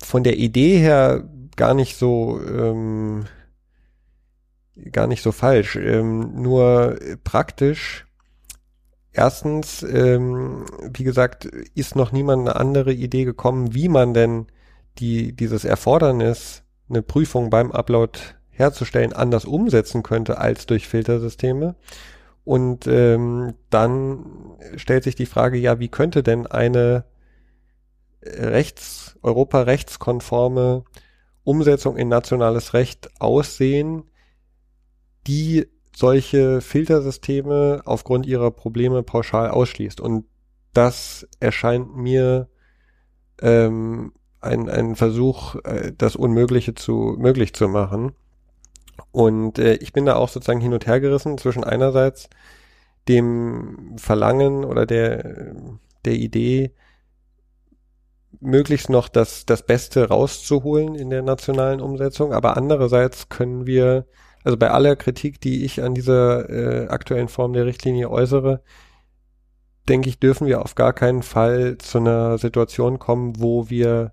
von der Idee her gar nicht so ähm, gar nicht so falsch, ähm, nur praktisch. Erstens, ähm, wie gesagt, ist noch niemand eine andere Idee gekommen, wie man denn die dieses Erfordernis, eine Prüfung beim Upload herzustellen, anders umsetzen könnte als durch Filtersysteme. Und ähm, dann stellt sich die Frage, ja, wie könnte denn eine rechts, Europa-rechtskonforme Umsetzung in nationales Recht aussehen, die solche Filtersysteme aufgrund ihrer Probleme pauschal ausschließt. Und das erscheint mir ähm, ein, ein Versuch, äh, das Unmögliche zu möglich zu machen. Und äh, ich bin da auch sozusagen hin und her gerissen zwischen einerseits dem Verlangen oder der, der Idee, möglichst noch das, das Beste rauszuholen in der nationalen Umsetzung, aber andererseits können wir also bei aller Kritik, die ich an dieser äh, aktuellen Form der Richtlinie äußere, denke ich, dürfen wir auf gar keinen Fall zu einer Situation kommen, wo wir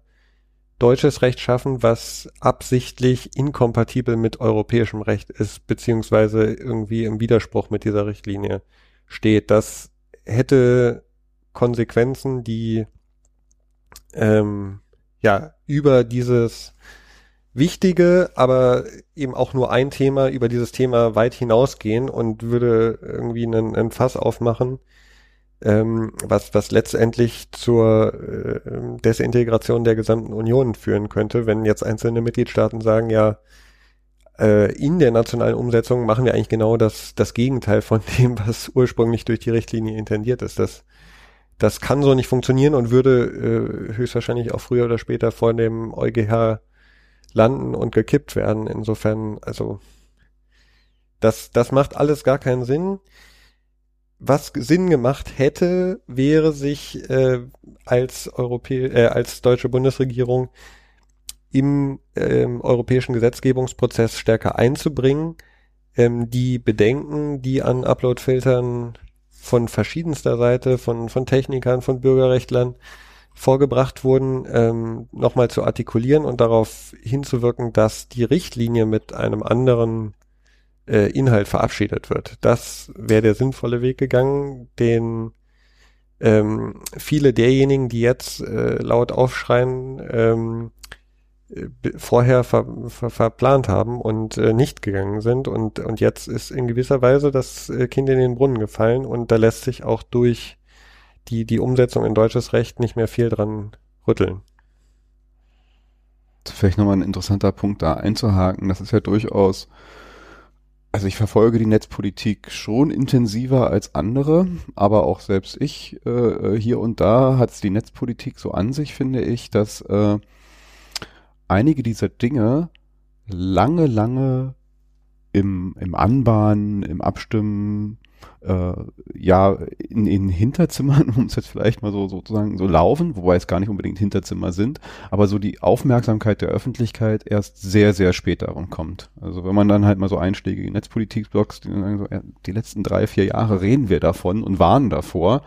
deutsches Recht schaffen, was absichtlich inkompatibel mit europäischem Recht ist, beziehungsweise irgendwie im Widerspruch mit dieser Richtlinie steht. Das hätte Konsequenzen, die ähm, ja über dieses wichtige, aber eben auch nur ein Thema über dieses Thema weit hinausgehen und würde irgendwie einen, einen Fass aufmachen, ähm, was, was letztendlich zur äh, Desintegration der gesamten Union führen könnte, wenn jetzt einzelne Mitgliedstaaten sagen, ja, äh, in der nationalen Umsetzung machen wir eigentlich genau das, das Gegenteil von *laughs* dem, was ursprünglich durch die Richtlinie intendiert ist. Das, das kann so nicht funktionieren und würde äh, höchstwahrscheinlich auch früher oder später vor dem EuGH landen und gekippt werden. Insofern, also das, das macht alles gar keinen Sinn. Was Sinn gemacht hätte, wäre sich äh, als Europä äh, als deutsche Bundesregierung im ähm, europäischen Gesetzgebungsprozess stärker einzubringen. Ähm, die Bedenken, die an Uploadfiltern von verschiedenster Seite, von, von Technikern, von Bürgerrechtlern vorgebracht wurden, ähm, nochmal zu artikulieren und darauf hinzuwirken, dass die Richtlinie mit einem anderen äh, Inhalt verabschiedet wird. Das wäre der sinnvolle Weg gegangen, den ähm, viele derjenigen, die jetzt äh, laut aufschreien, ähm, äh, vorher ver, ver, verplant haben und äh, nicht gegangen sind und und jetzt ist in gewisser Weise das äh, Kind in den Brunnen gefallen und da lässt sich auch durch die, die Umsetzung in deutsches Recht nicht mehr viel dran rütteln. Vielleicht nochmal ein interessanter Punkt da einzuhaken. Das ist ja durchaus, also ich verfolge die Netzpolitik schon intensiver als andere, aber auch selbst ich äh, hier und da hat es die Netzpolitik so an sich, finde ich, dass äh, einige dieser Dinge lange, lange im, im Anbahnen, im Abstimmen, äh, ja in, in Hinterzimmern, *laughs* um es jetzt vielleicht mal so sozusagen so laufen, wobei es gar nicht unbedingt Hinterzimmer sind, aber so die Aufmerksamkeit der Öffentlichkeit erst sehr, sehr spät darum kommt. Also wenn man dann halt mal so einschlägige Netzpolitik-Blogs, die sagen so, die letzten drei, vier Jahre reden wir davon und warnen davor.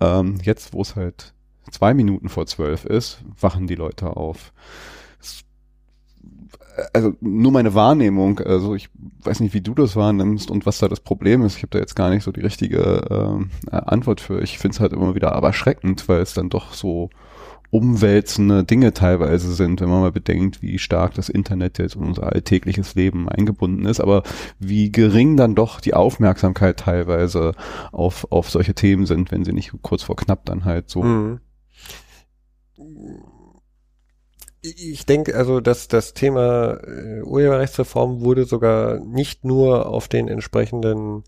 Ähm, jetzt, wo es halt zwei Minuten vor zwölf ist, wachen die Leute auf also nur meine Wahrnehmung, also ich weiß nicht, wie du das wahrnimmst und was da das Problem ist. Ich habe da jetzt gar nicht so die richtige äh, Antwort für. Ich finde es halt immer wieder aber erschreckend, weil es dann doch so umwälzende Dinge teilweise sind, wenn man mal bedenkt, wie stark das Internet jetzt in unser alltägliches Leben eingebunden ist, aber wie gering dann doch die Aufmerksamkeit teilweise auf, auf solche Themen sind, wenn sie nicht kurz vor knapp dann halt so mhm ich denke, also dass das Thema äh, Urheberrechtsreform wurde sogar nicht nur auf den entsprechenden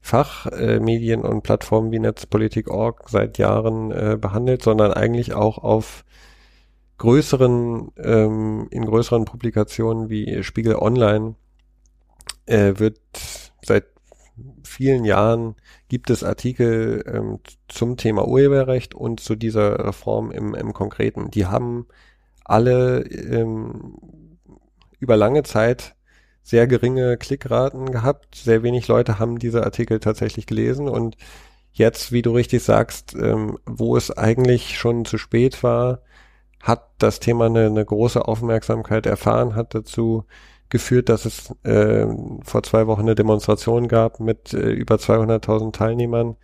Fachmedien äh, und Plattformen wie Netzpolitik.org seit Jahren äh, behandelt, sondern eigentlich auch auf größeren, ähm, in größeren Publikationen wie Spiegel Online äh, wird seit vielen Jahren gibt es Artikel ähm, zum Thema Urheberrecht und zu dieser Reform im, im Konkreten. Die haben alle ähm, über lange Zeit sehr geringe Klickraten gehabt. Sehr wenig Leute haben diese Artikel tatsächlich gelesen und jetzt, wie du richtig sagst, ähm, wo es eigentlich schon zu spät war, hat das Thema eine, eine große Aufmerksamkeit erfahren, hat dazu geführt, dass es äh, vor zwei Wochen eine Demonstration gab mit äh, über 200.000 Teilnehmern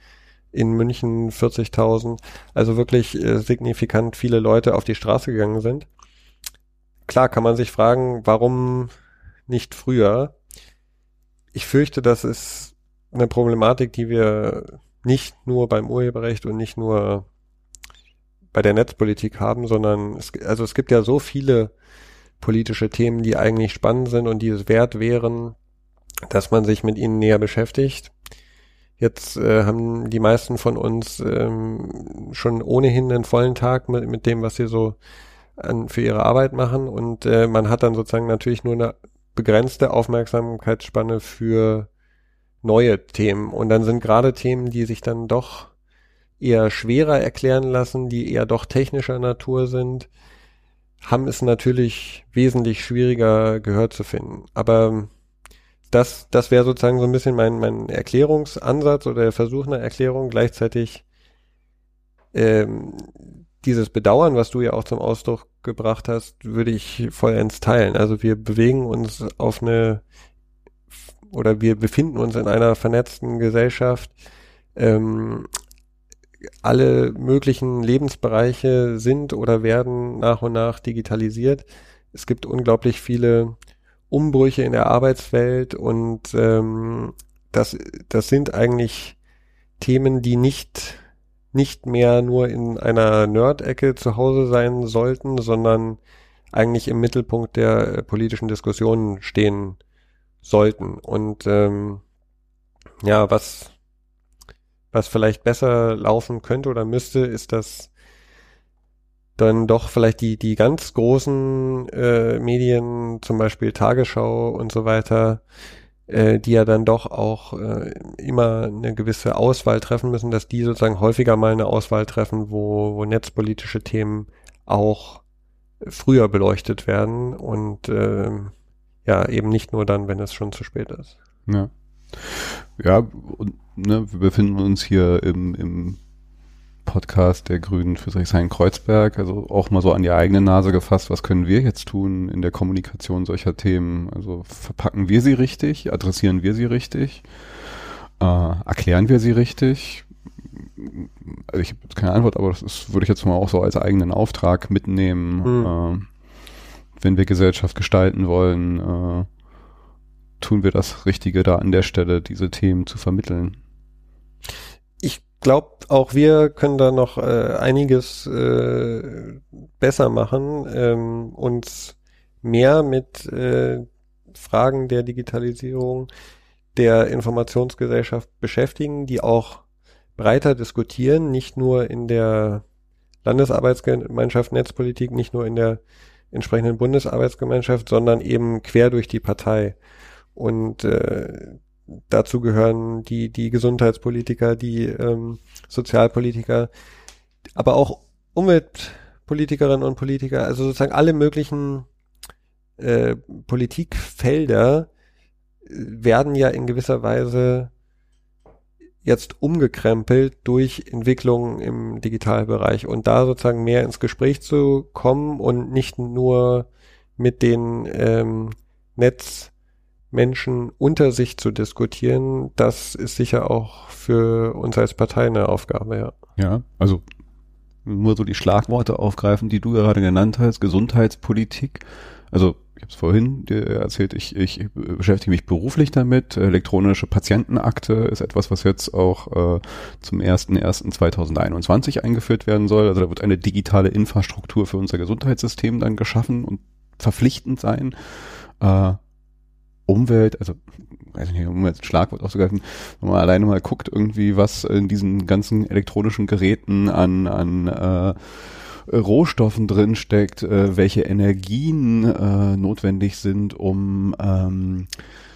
in München 40.000, also wirklich äh, signifikant viele Leute auf die Straße gegangen sind. Klar kann man sich fragen, warum nicht früher? Ich fürchte, das ist eine Problematik, die wir nicht nur beim Urheberrecht und nicht nur bei der Netzpolitik haben, sondern es, also es gibt ja so viele politische Themen, die eigentlich spannend sind und die es wert wären, dass man sich mit ihnen näher beschäftigt. Jetzt äh, haben die meisten von uns ähm, schon ohnehin einen vollen Tag mit, mit dem, was sie so an, für ihre Arbeit machen und äh, man hat dann sozusagen natürlich nur eine begrenzte Aufmerksamkeitsspanne für neue Themen. Und dann sind gerade Themen, die sich dann doch eher schwerer erklären lassen, die eher doch technischer Natur sind, haben es natürlich wesentlich schwieriger Gehör zu finden. Aber das, das wäre sozusagen so ein bisschen mein, mein Erklärungsansatz oder der Versuch einer Erklärung. Gleichzeitig ähm, dieses Bedauern, was du ja auch zum Ausdruck gebracht hast, würde ich vollends teilen. Also wir bewegen uns auf eine oder wir befinden uns in einer vernetzten Gesellschaft. Ähm, alle möglichen Lebensbereiche sind oder werden nach und nach digitalisiert. Es gibt unglaublich viele Umbrüche in der Arbeitswelt und ähm, das, das sind eigentlich Themen, die nicht nicht mehr nur in einer Nerd-Ecke zu Hause sein sollten, sondern eigentlich im Mittelpunkt der äh, politischen Diskussionen stehen sollten. Und ähm, ja, was, was vielleicht besser laufen könnte oder müsste, ist, dass dann doch vielleicht die, die ganz großen äh, Medien, zum Beispiel Tagesschau und so weiter, äh, die ja dann doch auch äh, immer eine gewisse Auswahl treffen müssen, dass die sozusagen häufiger mal eine Auswahl treffen, wo, wo netzpolitische Themen auch früher beleuchtet werden und äh, ja, eben nicht nur dann, wenn es schon zu spät ist. Ja. Ja, und ne, wir befinden uns hier im, im Podcast der Grünen für Friedrichshain-Kreuzberg, also auch mal so an die eigene Nase gefasst, was können wir jetzt tun in der Kommunikation solcher Themen? Also verpacken wir sie richtig, adressieren wir sie richtig, äh, erklären wir sie richtig? Also ich habe jetzt keine Antwort, aber das ist, würde ich jetzt mal auch so als eigenen Auftrag mitnehmen, mhm. äh, wenn wir Gesellschaft gestalten wollen, äh, tun wir das Richtige da an der Stelle, diese Themen zu vermitteln glaube, auch wir können da noch äh, einiges äh, besser machen, ähm, uns mehr mit äh, Fragen der Digitalisierung der Informationsgesellschaft beschäftigen, die auch breiter diskutieren, nicht nur in der Landesarbeitsgemeinschaft Netzpolitik, nicht nur in der entsprechenden Bundesarbeitsgemeinschaft, sondern eben quer durch die Partei. Und äh, dazu gehören die, die Gesundheitspolitiker, die ähm, Sozialpolitiker, aber auch Umweltpolitikerinnen und Politiker, also sozusagen alle möglichen äh, Politikfelder äh, werden ja in gewisser Weise jetzt umgekrempelt durch Entwicklungen im Digitalbereich. Und da sozusagen mehr ins Gespräch zu kommen und nicht nur mit den ähm, Netz Menschen unter sich zu diskutieren, das ist sicher auch für uns als Partei eine Aufgabe, ja. Ja, also nur so die Schlagworte aufgreifen, die du gerade genannt hast, Gesundheitspolitik. Also ich habe es vorhin erzählt, ich, ich beschäftige mich beruflich damit. Elektronische Patientenakte ist etwas, was jetzt auch äh, zum 1.1.2021 eingeführt werden soll. Also da wird eine digitale Infrastruktur für unser Gesundheitssystem dann geschaffen und verpflichtend sein. Äh, Umwelt, also weiß ich nicht, um jetzt ein Schlagwort auszugreifen, wenn man alleine mal guckt, irgendwie, was in diesen ganzen elektronischen Geräten an, an äh, Rohstoffen drin steckt, äh, welche Energien äh, notwendig sind, um ähm,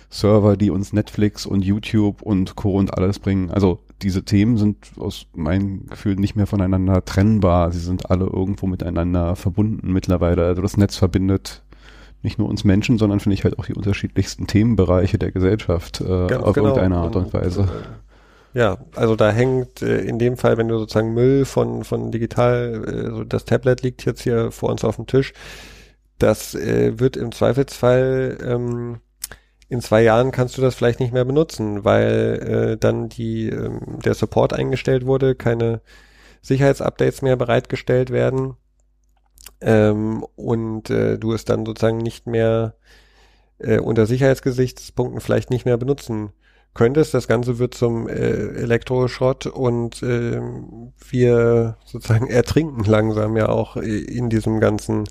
Server, die uns Netflix und YouTube und Co. und alles bringen. Also diese Themen sind aus meinem Gefühl nicht mehr voneinander trennbar. Sie sind alle irgendwo miteinander verbunden mittlerweile. Also das Netz verbindet nicht nur uns Menschen, sondern finde ich halt auch die unterschiedlichsten Themenbereiche der Gesellschaft äh, auf genau. irgendeine Art und Weise. Äh, ja, also da hängt äh, in dem Fall, wenn du sozusagen Müll von, von digital, äh, so das Tablet liegt jetzt hier vor uns auf dem Tisch, das äh, wird im Zweifelsfall ähm, in zwei Jahren kannst du das vielleicht nicht mehr benutzen, weil äh, dann die ähm, der Support eingestellt wurde, keine Sicherheitsupdates mehr bereitgestellt werden ähm, und äh, du es dann sozusagen nicht mehr äh, unter Sicherheitsgesichtspunkten vielleicht nicht mehr benutzen könntest. Das Ganze wird zum äh, Elektroschrott und äh, wir sozusagen *laughs* ertrinken langsam ja auch in diesem ganzen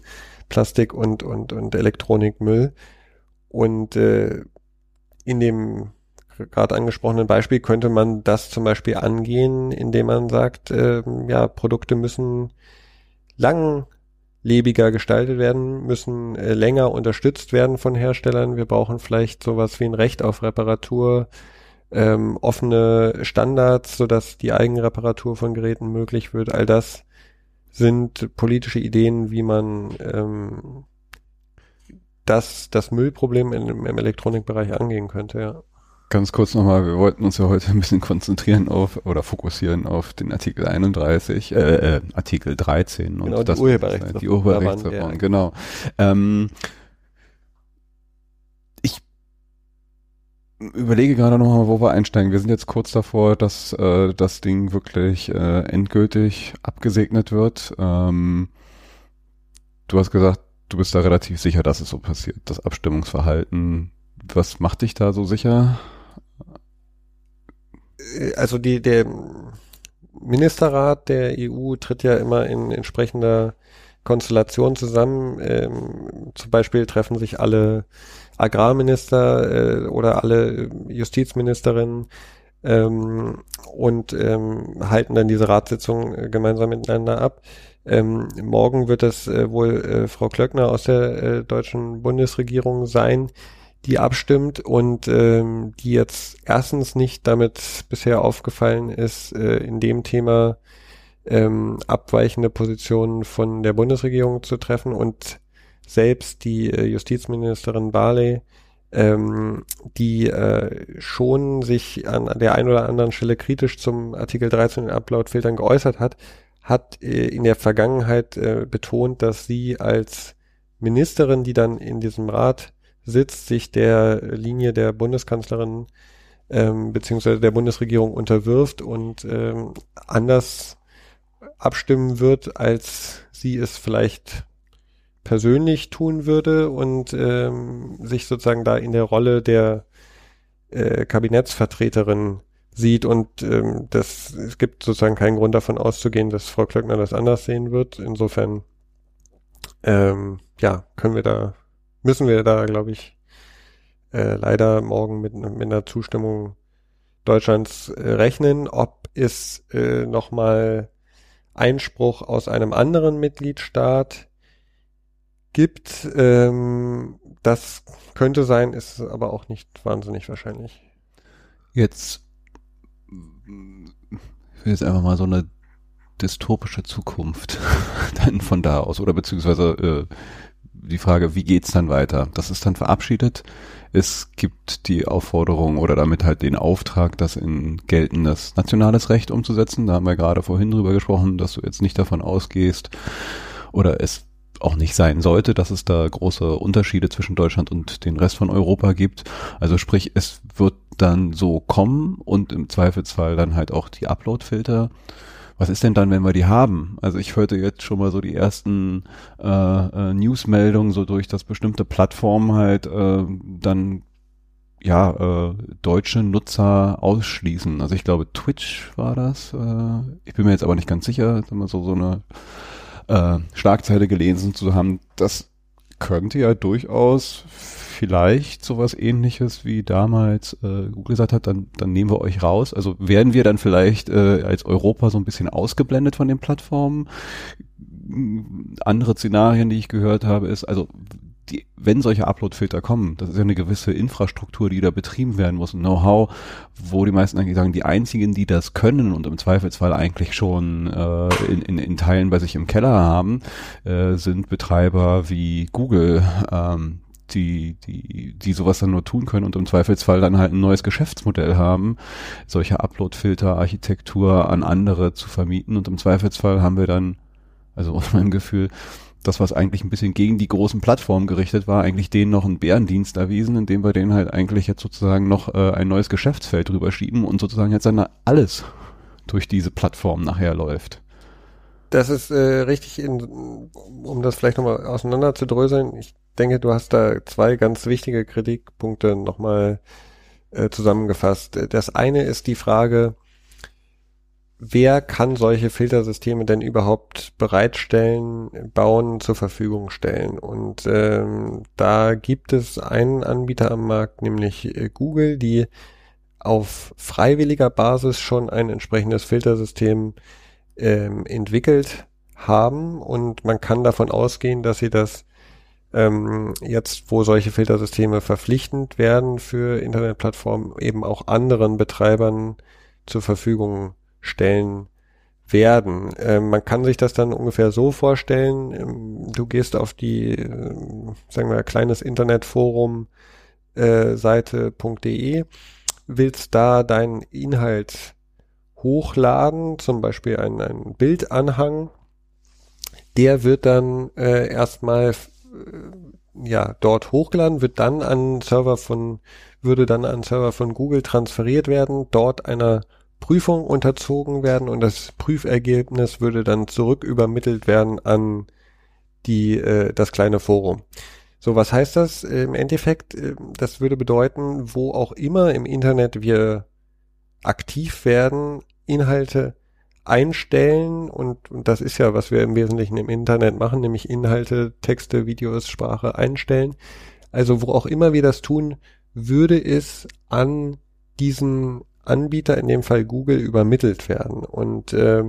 Plastik und, und, und Elektronikmüll. Und äh, in dem gerade angesprochenen Beispiel könnte man das zum Beispiel angehen, indem man sagt, äh, ja, Produkte müssen lang lebiger gestaltet werden, müssen äh, länger unterstützt werden von Herstellern. Wir brauchen vielleicht sowas wie ein Recht auf Reparatur, ähm, offene Standards, sodass die Eigenreparatur von Geräten möglich wird. All das sind politische Ideen, wie man ähm, das das Müllproblem im, im Elektronikbereich angehen könnte, ja. Ganz kurz nochmal, wir wollten uns ja heute ein bisschen konzentrieren auf oder fokussieren auf den Artikel 31, äh, äh Artikel 13 und genau, das die Urheberrechtsreform. Die Urheberrechtsreform, ja. genau. Ähm, ich überlege gerade nochmal, wo wir einsteigen. Wir sind jetzt kurz davor, dass äh, das Ding wirklich äh, endgültig abgesegnet wird. Ähm, du hast gesagt, du bist da relativ sicher, dass es so passiert. Das Abstimmungsverhalten, was macht dich da so sicher? Äh, also die, der Ministerrat der EU tritt ja immer in entsprechender Konstellation zusammen. Ähm, zum Beispiel treffen sich alle Agrarminister äh, oder alle Justizministerinnen ähm, und ähm, halten dann diese Ratssitzung äh, gemeinsam miteinander ab. Ähm, morgen wird es äh, wohl äh, Frau Klöckner aus der äh, deutschen Bundesregierung sein, die abstimmt und ähm, die jetzt erstens nicht damit bisher aufgefallen ist, äh, in dem Thema ähm, abweichende Positionen von der Bundesregierung zu treffen und selbst die äh, Justizministerin Barley, ähm, die äh, schon sich an der einen oder anderen Stelle kritisch zum Artikel 13 den Upload-Filtern geäußert hat, hat äh, in der Vergangenheit äh, betont, dass sie als Ministerin, die dann in diesem Rat sitzt, sich der Linie der Bundeskanzlerin ähm, beziehungsweise der Bundesregierung unterwirft und ähm, anders abstimmen wird, als sie es vielleicht persönlich tun würde und ähm, sich sozusagen da in der Rolle der äh, Kabinettsvertreterin sieht und ähm, das es gibt sozusagen keinen Grund davon auszugehen, dass Frau Klöckner das anders sehen wird. Insofern ähm, ja können wir da müssen wir da, glaube ich, äh, leider morgen mit, mit einer Zustimmung Deutschlands äh, rechnen. Ob es äh, nochmal Einspruch aus einem anderen Mitgliedstaat gibt, ähm, das könnte sein, ist aber auch nicht wahnsinnig wahrscheinlich. Jetzt ich will jetzt einfach mal so eine dystopische Zukunft *laughs* dann von da aus oder beziehungsweise äh, die Frage, wie geht's dann weiter? Das ist dann verabschiedet. Es gibt die Aufforderung oder damit halt den Auftrag, das in geltendes nationales Recht umzusetzen. Da haben wir gerade vorhin drüber gesprochen, dass du jetzt nicht davon ausgehst oder es auch nicht sein sollte, dass es da große Unterschiede zwischen Deutschland und den Rest von Europa gibt. Also sprich, es wird dann so kommen und im Zweifelsfall dann halt auch die Upload-Filter was ist denn dann, wenn wir die haben? Also ich hörte jetzt schon mal so die ersten äh, äh, Newsmeldungen so durch, dass bestimmte Plattformen halt äh, dann ja äh, deutsche Nutzer ausschließen. Also ich glaube Twitch war das. Äh, ich bin mir jetzt aber nicht ganz sicher, so so eine äh, Schlagzeile gelesen zu haben. Das könnte ja durchaus vielleicht sowas ähnliches wie damals äh, Google gesagt hat, dann, dann nehmen wir euch raus. Also werden wir dann vielleicht äh, als Europa so ein bisschen ausgeblendet von den Plattformen. Andere Szenarien, die ich gehört habe, ist, also die, wenn solche Upload-Filter kommen, das ist ja eine gewisse Infrastruktur, die da betrieben werden muss, ein Know-how, wo die meisten eigentlich sagen, die einzigen, die das können und im Zweifelsfall eigentlich schon äh, in, in, in Teilen bei sich im Keller haben, äh, sind Betreiber wie Google, ähm, die, die, die sowas dann nur tun können und im Zweifelsfall dann halt ein neues Geschäftsmodell haben, solche Upload-Filter-Architektur an andere zu vermieten und im Zweifelsfall haben wir dann, also aus meinem Gefühl, das, was eigentlich ein bisschen gegen die großen Plattformen gerichtet war, eigentlich denen noch einen Bärendienst erwiesen, indem wir denen halt eigentlich jetzt sozusagen noch äh, ein neues Geschäftsfeld drüber schieben und sozusagen jetzt dann alles durch diese Plattform nachher läuft. Das ist äh, richtig, in, um das vielleicht nochmal auseinander zu dröseln. Ich denke, du hast da zwei ganz wichtige Kritikpunkte nochmal äh, zusammengefasst. Das eine ist die Frage, wer kann solche Filtersysteme denn überhaupt bereitstellen, bauen, zur Verfügung stellen? Und ähm, da gibt es einen Anbieter am Markt, nämlich äh, Google, die auf freiwilliger Basis schon ein entsprechendes Filtersystem ähm, entwickelt haben und man kann davon ausgehen, dass sie das ähm, jetzt, wo solche Filtersysteme verpflichtend werden für Internetplattformen, eben auch anderen Betreibern zur Verfügung stellen werden. Ähm, man kann sich das dann ungefähr so vorstellen, ähm, du gehst auf die, äh, sagen wir, kleines Internetforum äh, Seite.de, willst da deinen Inhalt hochladen, zum Beispiel ein, ein Bildanhang, der wird dann äh, erstmal äh, ja dort hochgeladen, wird dann an Server von würde dann an Server von Google transferiert werden, dort einer Prüfung unterzogen werden und das Prüfergebnis würde dann zurück übermittelt werden an die äh, das kleine Forum. So, was heißt das? Im Endeffekt, äh, das würde bedeuten, wo auch immer im Internet wir aktiv werden, Inhalte einstellen und, und das ist ja, was wir im Wesentlichen im Internet machen, nämlich Inhalte, Texte, Videos, Sprache einstellen. Also wo auch immer wir das tun, würde es an diesen Anbieter, in dem Fall Google, übermittelt werden. Und äh,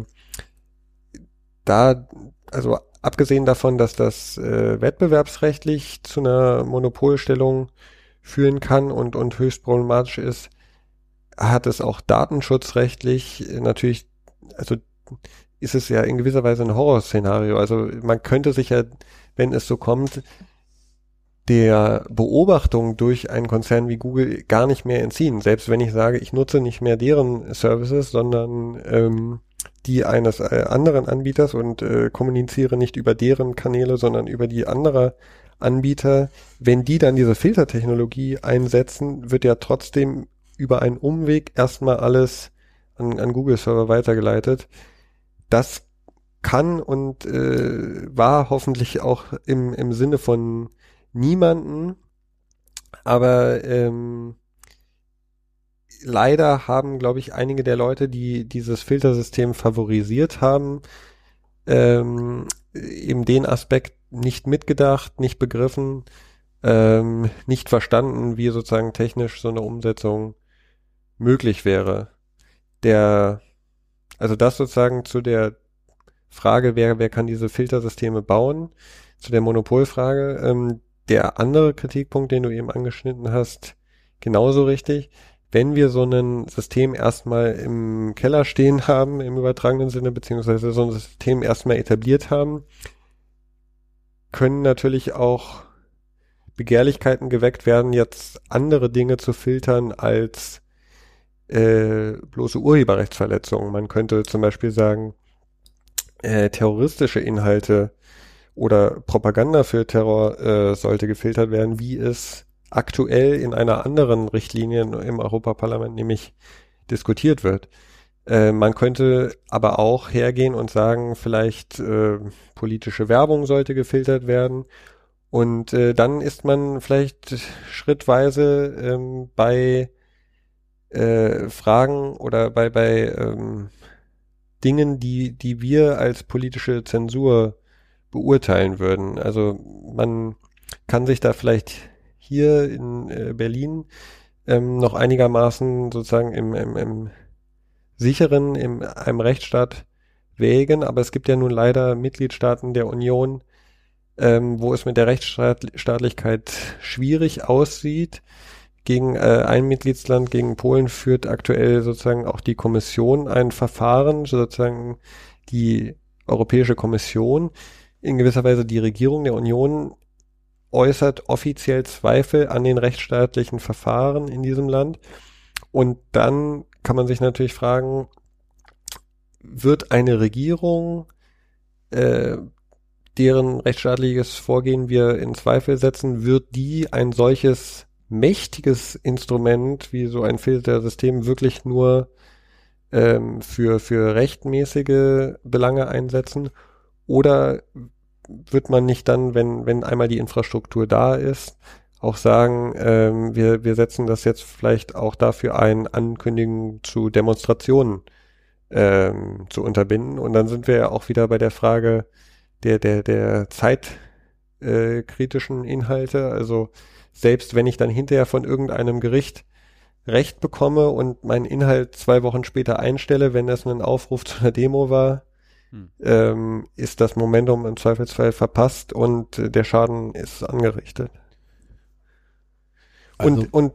da, also abgesehen davon, dass das äh, wettbewerbsrechtlich zu einer Monopolstellung führen kann und, und höchst problematisch ist, hat es auch datenschutzrechtlich natürlich, also ist es ja in gewisser Weise ein Horrorszenario. Also man könnte sich ja, wenn es so kommt, der Beobachtung durch einen Konzern wie Google gar nicht mehr entziehen. Selbst wenn ich sage, ich nutze nicht mehr deren Services, sondern ähm, die eines äh, anderen Anbieters und äh, kommuniziere nicht über deren Kanäle, sondern über die anderer Anbieter. Wenn die dann diese Filtertechnologie einsetzen, wird ja trotzdem über einen Umweg erstmal alles an, an Google-Server weitergeleitet. Das kann und äh, war hoffentlich auch im, im Sinne von niemanden, aber ähm, leider haben, glaube ich, einige der Leute, die dieses Filtersystem favorisiert haben, ähm, eben den Aspekt nicht mitgedacht, nicht begriffen, ähm, nicht verstanden, wie sozusagen technisch so eine Umsetzung möglich wäre. Der, also das sozusagen zu der Frage, wer, wer kann diese Filtersysteme bauen, zu der Monopolfrage. Ähm, der andere Kritikpunkt, den du eben angeschnitten hast, genauso richtig. Wenn wir so ein System erstmal im Keller stehen haben, im übertragenen Sinne, beziehungsweise so ein System erstmal etabliert haben, können natürlich auch Begehrlichkeiten geweckt werden, jetzt andere Dinge zu filtern als äh, bloße Urheberrechtsverletzungen. Man könnte zum Beispiel sagen, äh, terroristische Inhalte oder Propaganda für Terror äh, sollte gefiltert werden, wie es aktuell in einer anderen Richtlinie im Europaparlament nämlich diskutiert wird. Äh, man könnte aber auch hergehen und sagen, vielleicht äh, politische Werbung sollte gefiltert werden. Und äh, dann ist man vielleicht schrittweise ähm, bei äh, Fragen oder bei, bei ähm, Dingen, die, die wir als politische Zensur beurteilen würden. Also man kann sich da vielleicht hier in äh, Berlin ähm, noch einigermaßen sozusagen im, im, im sicheren, in einem Rechtsstaat wägen, aber es gibt ja nun leider Mitgliedstaaten der Union, ähm, wo es mit der Rechtsstaatlichkeit schwierig aussieht gegen äh, ein Mitgliedsland, gegen Polen führt aktuell sozusagen auch die Kommission ein Verfahren, sozusagen die Europäische Kommission, in gewisser Weise die Regierung der Union äußert offiziell Zweifel an den rechtsstaatlichen Verfahren in diesem Land. Und dann kann man sich natürlich fragen, wird eine Regierung, äh, deren rechtsstaatliches Vorgehen wir in Zweifel setzen, wird die ein solches mächtiges Instrument wie so ein Filtersystem wirklich nur ähm, für, für rechtmäßige Belange einsetzen? Oder wird man nicht dann, wenn, wenn einmal die Infrastruktur da ist, auch sagen, ähm, wir, wir setzen das jetzt vielleicht auch dafür ein, Ankündigungen zu Demonstrationen ähm, zu unterbinden. Und dann sind wir ja auch wieder bei der Frage der, der, der zeitkritischen äh, Inhalte. Also selbst wenn ich dann hinterher von irgendeinem Gericht Recht bekomme und meinen Inhalt zwei Wochen später einstelle, wenn das ein Aufruf *laughs* zu einer Demo war, hm. ähm, ist das Momentum im Zweifelsfall verpasst und äh, der Schaden ist angerichtet. Also, und, und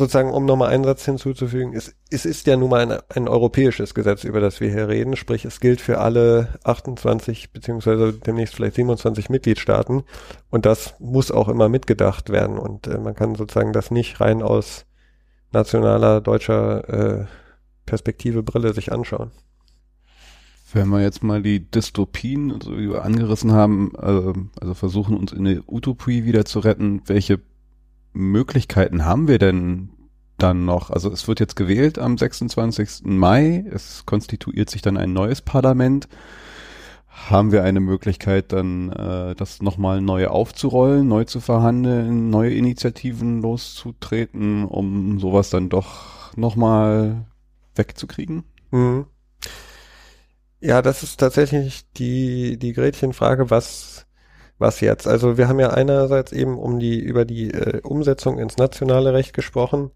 sozusagen, um nochmal einen Satz hinzuzufügen, es, es ist ja nun mal ein, ein europäisches Gesetz, über das wir hier reden, sprich es gilt für alle 28 beziehungsweise demnächst vielleicht 27 Mitgliedstaaten. Und das muss auch immer mitgedacht werden. Und äh, man kann sozusagen das nicht rein aus nationaler deutscher äh, Perspektive Brille sich anschauen. Wenn wir jetzt mal die Dystopien, so angerissen haben, äh, also versuchen uns in eine Utopie wieder zu retten, welche Möglichkeiten haben wir denn dann noch? Also es wird jetzt gewählt am 26. Mai, es konstituiert sich dann ein neues Parlament. Haben wir eine Möglichkeit dann, äh, das nochmal neu aufzurollen, neu zu verhandeln, neue Initiativen loszutreten, um sowas dann doch nochmal wegzukriegen? Mhm. Ja, das ist tatsächlich die, die Gretchenfrage, was was jetzt? Also wir haben ja einerseits eben um die über die äh, Umsetzung ins nationale Recht gesprochen.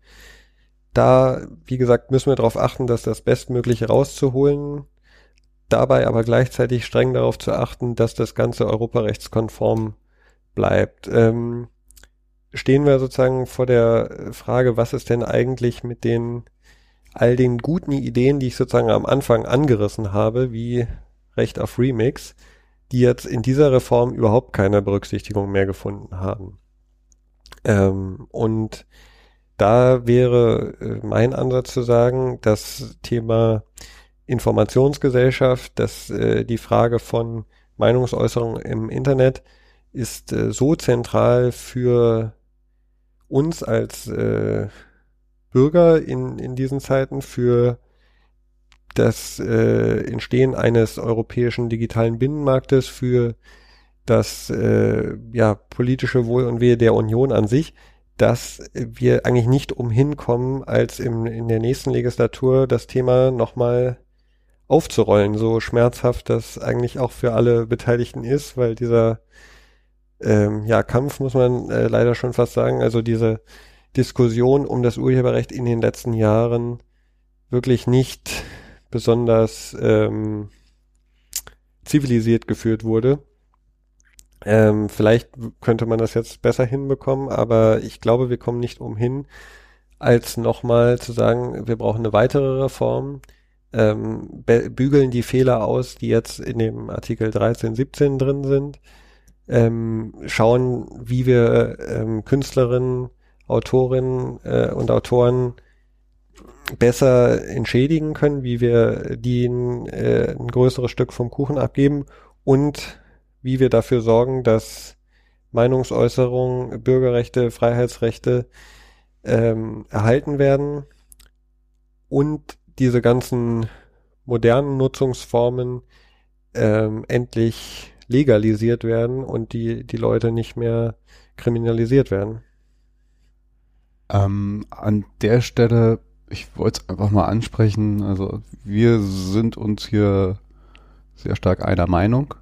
Da, wie gesagt, müssen wir darauf achten, dass das Bestmögliche rauszuholen, dabei aber gleichzeitig streng darauf zu achten, dass das Ganze europarechtskonform bleibt. Ähm, stehen wir sozusagen vor der Frage, was ist denn eigentlich mit den all den guten Ideen, die ich sozusagen am Anfang angerissen habe, wie Recht auf Remix, die jetzt in dieser Reform überhaupt keine Berücksichtigung mehr gefunden haben. Ähm, und da wäre äh, mein Ansatz zu sagen, das Thema Informationsgesellschaft, dass äh, die Frage von Meinungsäußerung im Internet ist äh, so zentral für uns als äh, Bürger in, in diesen Zeiten, für das äh, Entstehen eines europäischen digitalen Binnenmarktes, für das äh, ja, politische Wohl und Wehe der Union an sich, dass wir eigentlich nicht umhin kommen, als im, in der nächsten Legislatur das Thema nochmal aufzurollen, so schmerzhaft das eigentlich auch für alle Beteiligten ist, weil dieser ähm, ja, Kampf, muss man äh, leider schon fast sagen, also diese Diskussion um das Urheberrecht in den letzten Jahren wirklich nicht besonders ähm, zivilisiert geführt wurde. Ähm, vielleicht könnte man das jetzt besser hinbekommen, aber ich glaube, wir kommen nicht umhin, als nochmal zu sagen, wir brauchen eine weitere Reform, ähm, bügeln die Fehler aus, die jetzt in dem Artikel 13, 17 drin sind, ähm, schauen, wie wir ähm, Künstlerinnen, Autorinnen äh, und Autoren besser entschädigen können, wie wir denen äh, ein größeres Stück vom Kuchen abgeben und wie wir dafür sorgen, dass Meinungsäußerung, Bürgerrechte, Freiheitsrechte ähm, erhalten werden und diese ganzen modernen Nutzungsformen ähm, endlich legalisiert werden und die, die Leute nicht mehr kriminalisiert werden. Ähm, an der Stelle ich wollte es einfach mal ansprechen. Also wir sind uns hier sehr stark einer Meinung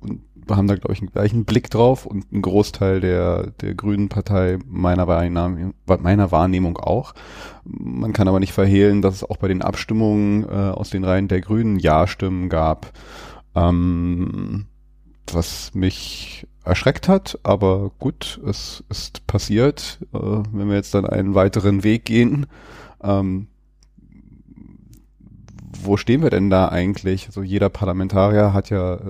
und haben da, glaube ich, einen gleichen Blick drauf und ein Großteil der, der Grünen Partei meiner Wahrnehmung, meiner Wahrnehmung auch. Man kann aber nicht verhehlen, dass es auch bei den Abstimmungen äh, aus den Reihen der Grünen Ja-Stimmen gab, ähm, was mich erschreckt hat, aber gut, es ist passiert. Äh, wenn wir jetzt dann einen weiteren Weg gehen, ähm, wo stehen wir denn da eigentlich? Also jeder Parlamentarier hat ja äh,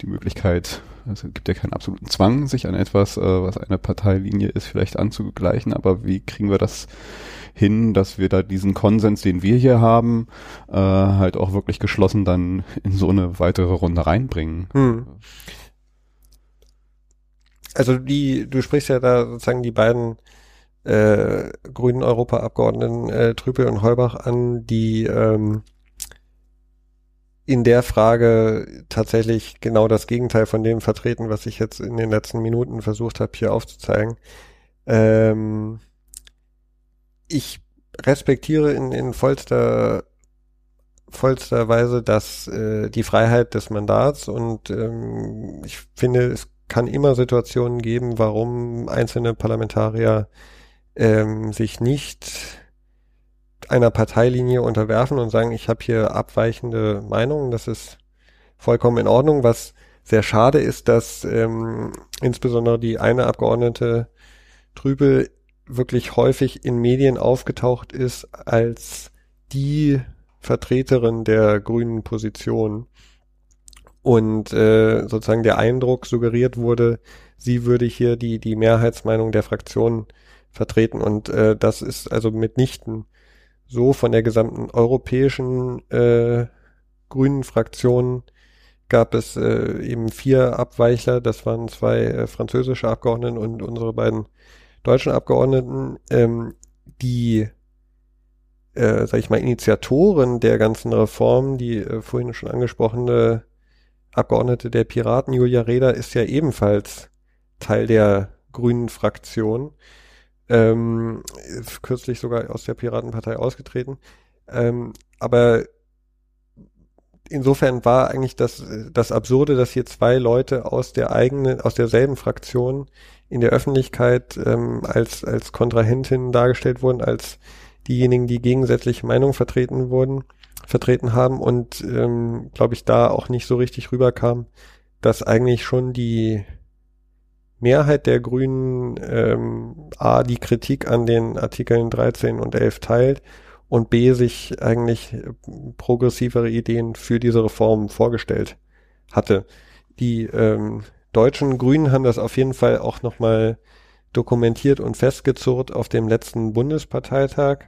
die Möglichkeit, also es gibt ja keinen absoluten Zwang, sich an etwas, äh, was eine Parteilinie ist, vielleicht anzugleichen, aber wie kriegen wir das hin, dass wir da diesen Konsens, den wir hier haben, äh, halt auch wirklich geschlossen dann in so eine weitere Runde reinbringen? Hm. Also die, du sprichst ja da sozusagen die beiden äh, grünen Europaabgeordneten äh, Trüpel und Heubach an, die ähm, in der Frage tatsächlich genau das Gegenteil von dem vertreten, was ich jetzt in den letzten Minuten versucht habe, hier aufzuzeigen. Ähm, ich respektiere in, in vollster vollster Weise dass äh, die Freiheit des Mandats und ähm, ich finde, es kann immer Situationen geben, warum einzelne Parlamentarier ähm, sich nicht einer Parteilinie unterwerfen und sagen, ich habe hier abweichende Meinungen, das ist vollkommen in Ordnung. Was sehr schade ist, dass ähm, insbesondere die eine Abgeordnete Trübel wirklich häufig in Medien aufgetaucht ist als die Vertreterin der grünen Position und äh, sozusagen der Eindruck suggeriert wurde, sie würde hier die die Mehrheitsmeinung der Fraktion vertreten. Und äh, das ist also mitnichten so von der gesamten europäischen äh, grünen Fraktion gab es äh, eben vier Abweichler, das waren zwei äh, französische Abgeordnete und unsere beiden deutschen Abgeordneten, ähm, die äh, sag ich mal, Initiatoren der ganzen Reform, die äh, vorhin schon angesprochene Abgeordnete der Piraten, Julia Reda, ist ja ebenfalls Teil der grünen Fraktion. Ähm, kürzlich sogar aus der Piratenpartei ausgetreten. Ähm, aber insofern war eigentlich das, das Absurde, dass hier zwei Leute aus der eigenen, aus derselben Fraktion in der Öffentlichkeit ähm, als, als Kontrahentin dargestellt wurden, als diejenigen, die gegensätzliche Meinung vertreten wurden, vertreten haben und ähm, glaube ich da auch nicht so richtig rüberkam, dass eigentlich schon die Mehrheit der Grünen ähm, A, die Kritik an den Artikeln 13 und 11 teilt und B, sich eigentlich progressivere Ideen für diese Reform vorgestellt hatte. Die ähm, deutschen Grünen haben das auf jeden Fall auch nochmal dokumentiert und festgezurrt auf dem letzten Bundesparteitag,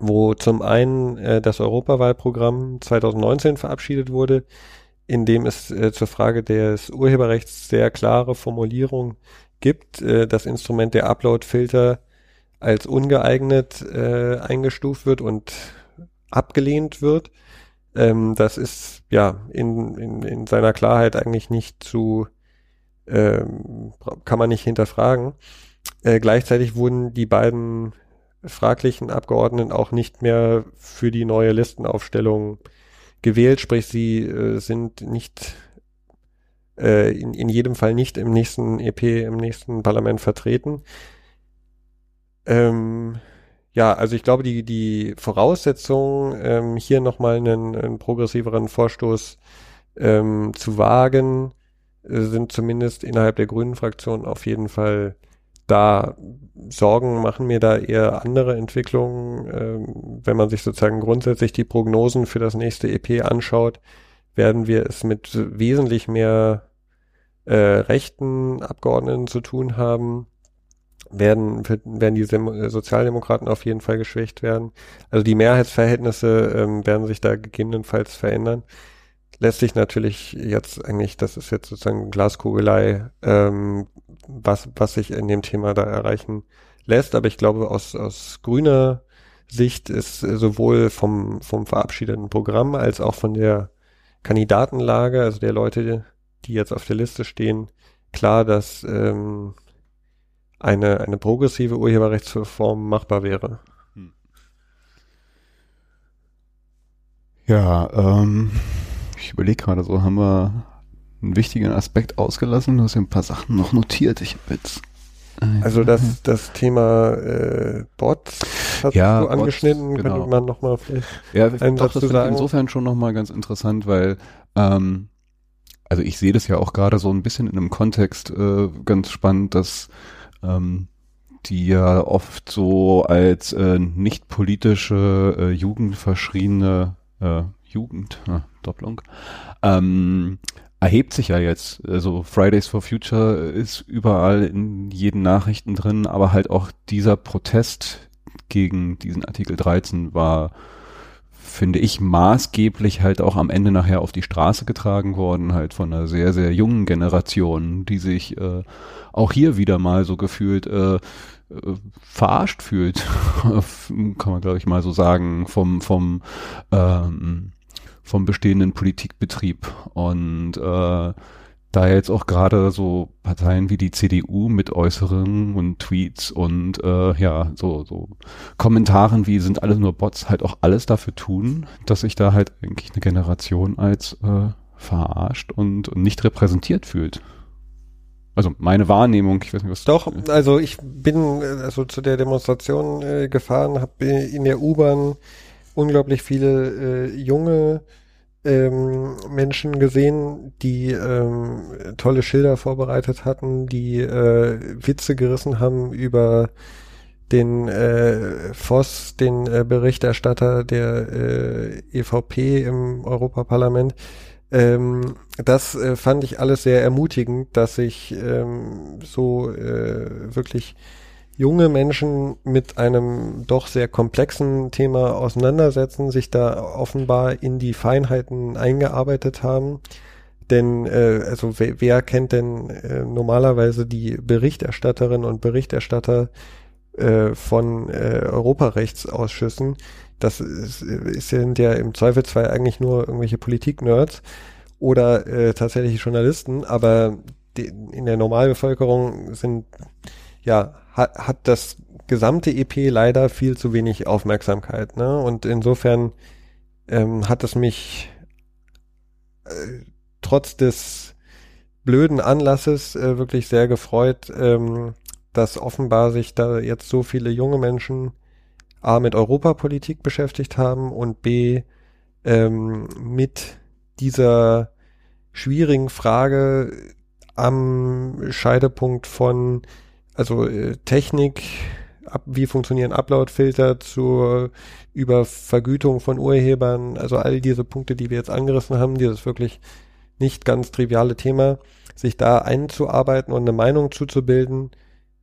wo zum einen äh, das Europawahlprogramm 2019 verabschiedet wurde, in dem es äh, zur Frage des Urheberrechts sehr klare Formulierung gibt. Äh, das Instrument der Upload-Filter als ungeeignet äh, eingestuft wird und abgelehnt wird. Ähm, das ist ja in, in, in seiner Klarheit eigentlich nicht zu, ähm, kann man nicht hinterfragen. Äh, gleichzeitig wurden die beiden fraglichen Abgeordneten auch nicht mehr für die neue Listenaufstellung gewählt, sprich sie äh, sind nicht äh, in, in jedem Fall nicht im nächsten EP, im nächsten Parlament vertreten. Ähm, ja, also ich glaube, die, die Voraussetzung, ähm, hier nochmal einen, einen progressiveren Vorstoß ähm, zu wagen, äh, sind zumindest innerhalb der grünen Fraktion auf jeden Fall da. Sorgen machen mir da eher andere Entwicklungen. Ähm, wenn man sich sozusagen grundsätzlich die Prognosen für das nächste EP anschaut, werden wir es mit wesentlich mehr äh, rechten Abgeordneten zu tun haben werden, werden die Sozialdemokraten auf jeden Fall geschwächt werden. Also die Mehrheitsverhältnisse ähm, werden sich da gegebenenfalls verändern. Letztlich natürlich jetzt eigentlich, das ist jetzt sozusagen Glaskugelei, ähm, was, was sich in dem Thema da erreichen lässt. Aber ich glaube, aus, aus grüner Sicht ist sowohl vom, vom verabschiedeten Programm als auch von der Kandidatenlage, also der Leute, die jetzt auf der Liste stehen, klar, dass ähm, eine, eine progressive Urheberrechtsreform machbar wäre. Hm. Ja, ähm, ich überlege gerade so, haben wir einen wichtigen Aspekt ausgelassen? Du hast ja ein paar Sachen noch notiert. Ich habe jetzt also das, das Thema äh, Bots hast ja, du angeschnitten, Bots, genau. könnte man nochmal vielleicht ja, einen doch, Satz das sagen. insofern schon nochmal ganz interessant, weil ähm, also ich sehe das ja auch gerade so ein bisschen in einem Kontext äh, ganz spannend, dass ähm, die ja oft so als äh, nicht politische äh, Jugend verschriene äh, Jugend, äh, Doppelung, ähm, erhebt sich ja jetzt. Also Fridays for Future ist überall in jeden Nachrichten drin, aber halt auch dieser Protest gegen diesen Artikel 13 war finde ich, maßgeblich halt auch am Ende nachher auf die Straße getragen worden, halt von einer sehr, sehr jungen Generation, die sich äh, auch hier wieder mal so gefühlt äh, äh verarscht fühlt, *laughs* kann man glaube ich mal so sagen, vom, vom, ähm, vom bestehenden Politikbetrieb. Und äh, da jetzt auch gerade so Parteien wie die CDU mit Äußerungen und Tweets und äh, ja, so, so Kommentaren wie sind alle nur Bots halt auch alles dafür tun, dass sich da halt eigentlich eine Generation als äh, verarscht und, und nicht repräsentiert fühlt. Also meine Wahrnehmung, ich weiß nicht, was. Doch, also ich bin also zu der Demonstration äh, gefahren, habe in der U-Bahn unglaublich viele äh, junge ähm, Menschen gesehen, die ähm, tolle Schilder vorbereitet hatten, die äh, Witze gerissen haben über den äh, Voss, den äh, Berichterstatter der äh, EVP im Europaparlament. Ähm, das äh, fand ich alles sehr ermutigend, dass sich ähm, so äh, wirklich junge Menschen mit einem doch sehr komplexen Thema auseinandersetzen, sich da offenbar in die Feinheiten eingearbeitet haben. Denn äh, also wer, wer kennt denn äh, normalerweise die Berichterstatterinnen und Berichterstatter äh, von äh, Europarechtsausschüssen? Das ist, sind ja im Zweifelsfall eigentlich nur irgendwelche Politik-Nerds oder äh, tatsächlich Journalisten, aber die, in der Normalbevölkerung sind ja hat, hat das gesamte EP leider viel zu wenig Aufmerksamkeit. Ne? Und insofern ähm, hat es mich äh, trotz des blöden Anlasses äh, wirklich sehr gefreut, ähm, dass offenbar sich da jetzt so viele junge Menschen A mit Europapolitik beschäftigt haben und B ähm, mit dieser schwierigen Frage am Scheidepunkt von also äh, Technik, ab, wie funktionieren Upload-Filter zur über Vergütung von Urhebern, also all diese Punkte, die wir jetzt angerissen haben, dieses wirklich nicht ganz triviale Thema, sich da einzuarbeiten und eine Meinung zuzubilden,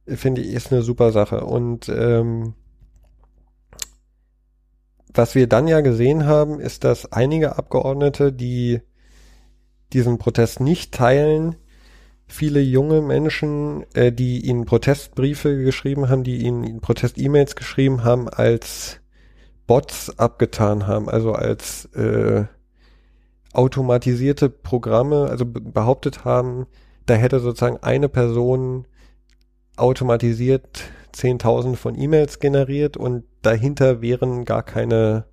finde ich, ist eine super Sache. Und ähm, was wir dann ja gesehen haben, ist, dass einige Abgeordnete, die diesen Protest nicht teilen, viele junge Menschen, äh, die ihnen Protestbriefe geschrieben haben, die ihnen Protest-E-Mails geschrieben haben, als Bots abgetan haben, also als äh, automatisierte Programme, also behauptet haben, da hätte sozusagen eine Person automatisiert 10.000 von E-Mails generiert und dahinter wären gar keine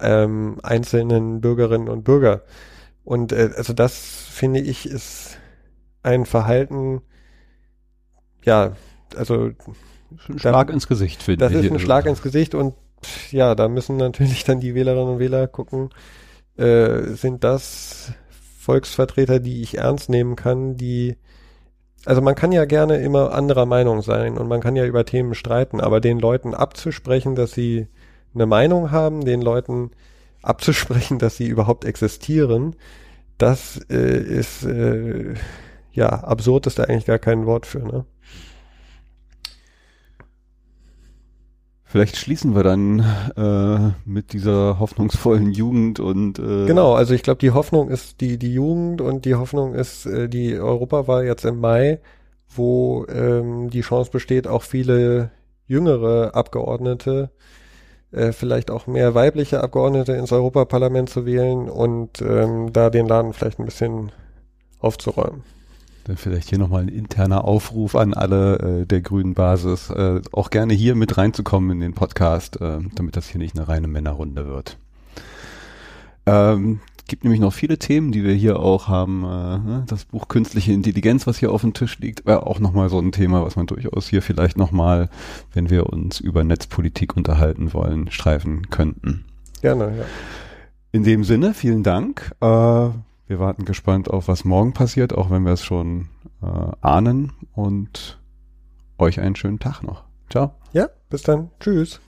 ähm, einzelnen Bürgerinnen und Bürger. Und äh, also das finde ich ist ein Verhalten, ja, also ein Schlag da, ins Gesicht, finde ich. Das ist ein Schlag ins Gesicht und ja, da müssen natürlich dann die Wählerinnen und Wähler gucken, äh, sind das Volksvertreter, die ich ernst nehmen kann, die also man kann ja gerne immer anderer Meinung sein und man kann ja über Themen streiten, aber den Leuten abzusprechen, dass sie eine Meinung haben, den Leuten abzusprechen, dass sie überhaupt existieren, das äh, ist äh, ja absurd ist da eigentlich gar kein Wort für, ne? Vielleicht schließen wir dann äh, mit dieser hoffnungsvollen Jugend und äh genau. Also ich glaube, die Hoffnung ist die die Jugend und die Hoffnung ist äh, die Europawahl jetzt im Mai, wo ähm, die Chance besteht, auch viele jüngere Abgeordnete, äh, vielleicht auch mehr weibliche Abgeordnete ins Europaparlament zu wählen und ähm, da den Laden vielleicht ein bisschen aufzuräumen. Dann vielleicht hier nochmal ein interner Aufruf an alle äh, der grünen Basis, äh, auch gerne hier mit reinzukommen in den Podcast, äh, damit das hier nicht eine reine Männerrunde wird. Ähm, gibt nämlich noch viele Themen, die wir hier auch haben. Äh, ne, das Buch Künstliche Intelligenz, was hier auf dem Tisch liegt, wäre auch nochmal so ein Thema, was man durchaus hier vielleicht nochmal, wenn wir uns über Netzpolitik unterhalten wollen, streifen könnten. Gerne, ja. In dem Sinne, vielen Dank. Äh, wir warten gespannt auf, was morgen passiert, auch wenn wir es schon äh, ahnen. Und euch einen schönen Tag noch. Ciao. Ja, bis dann. Tschüss.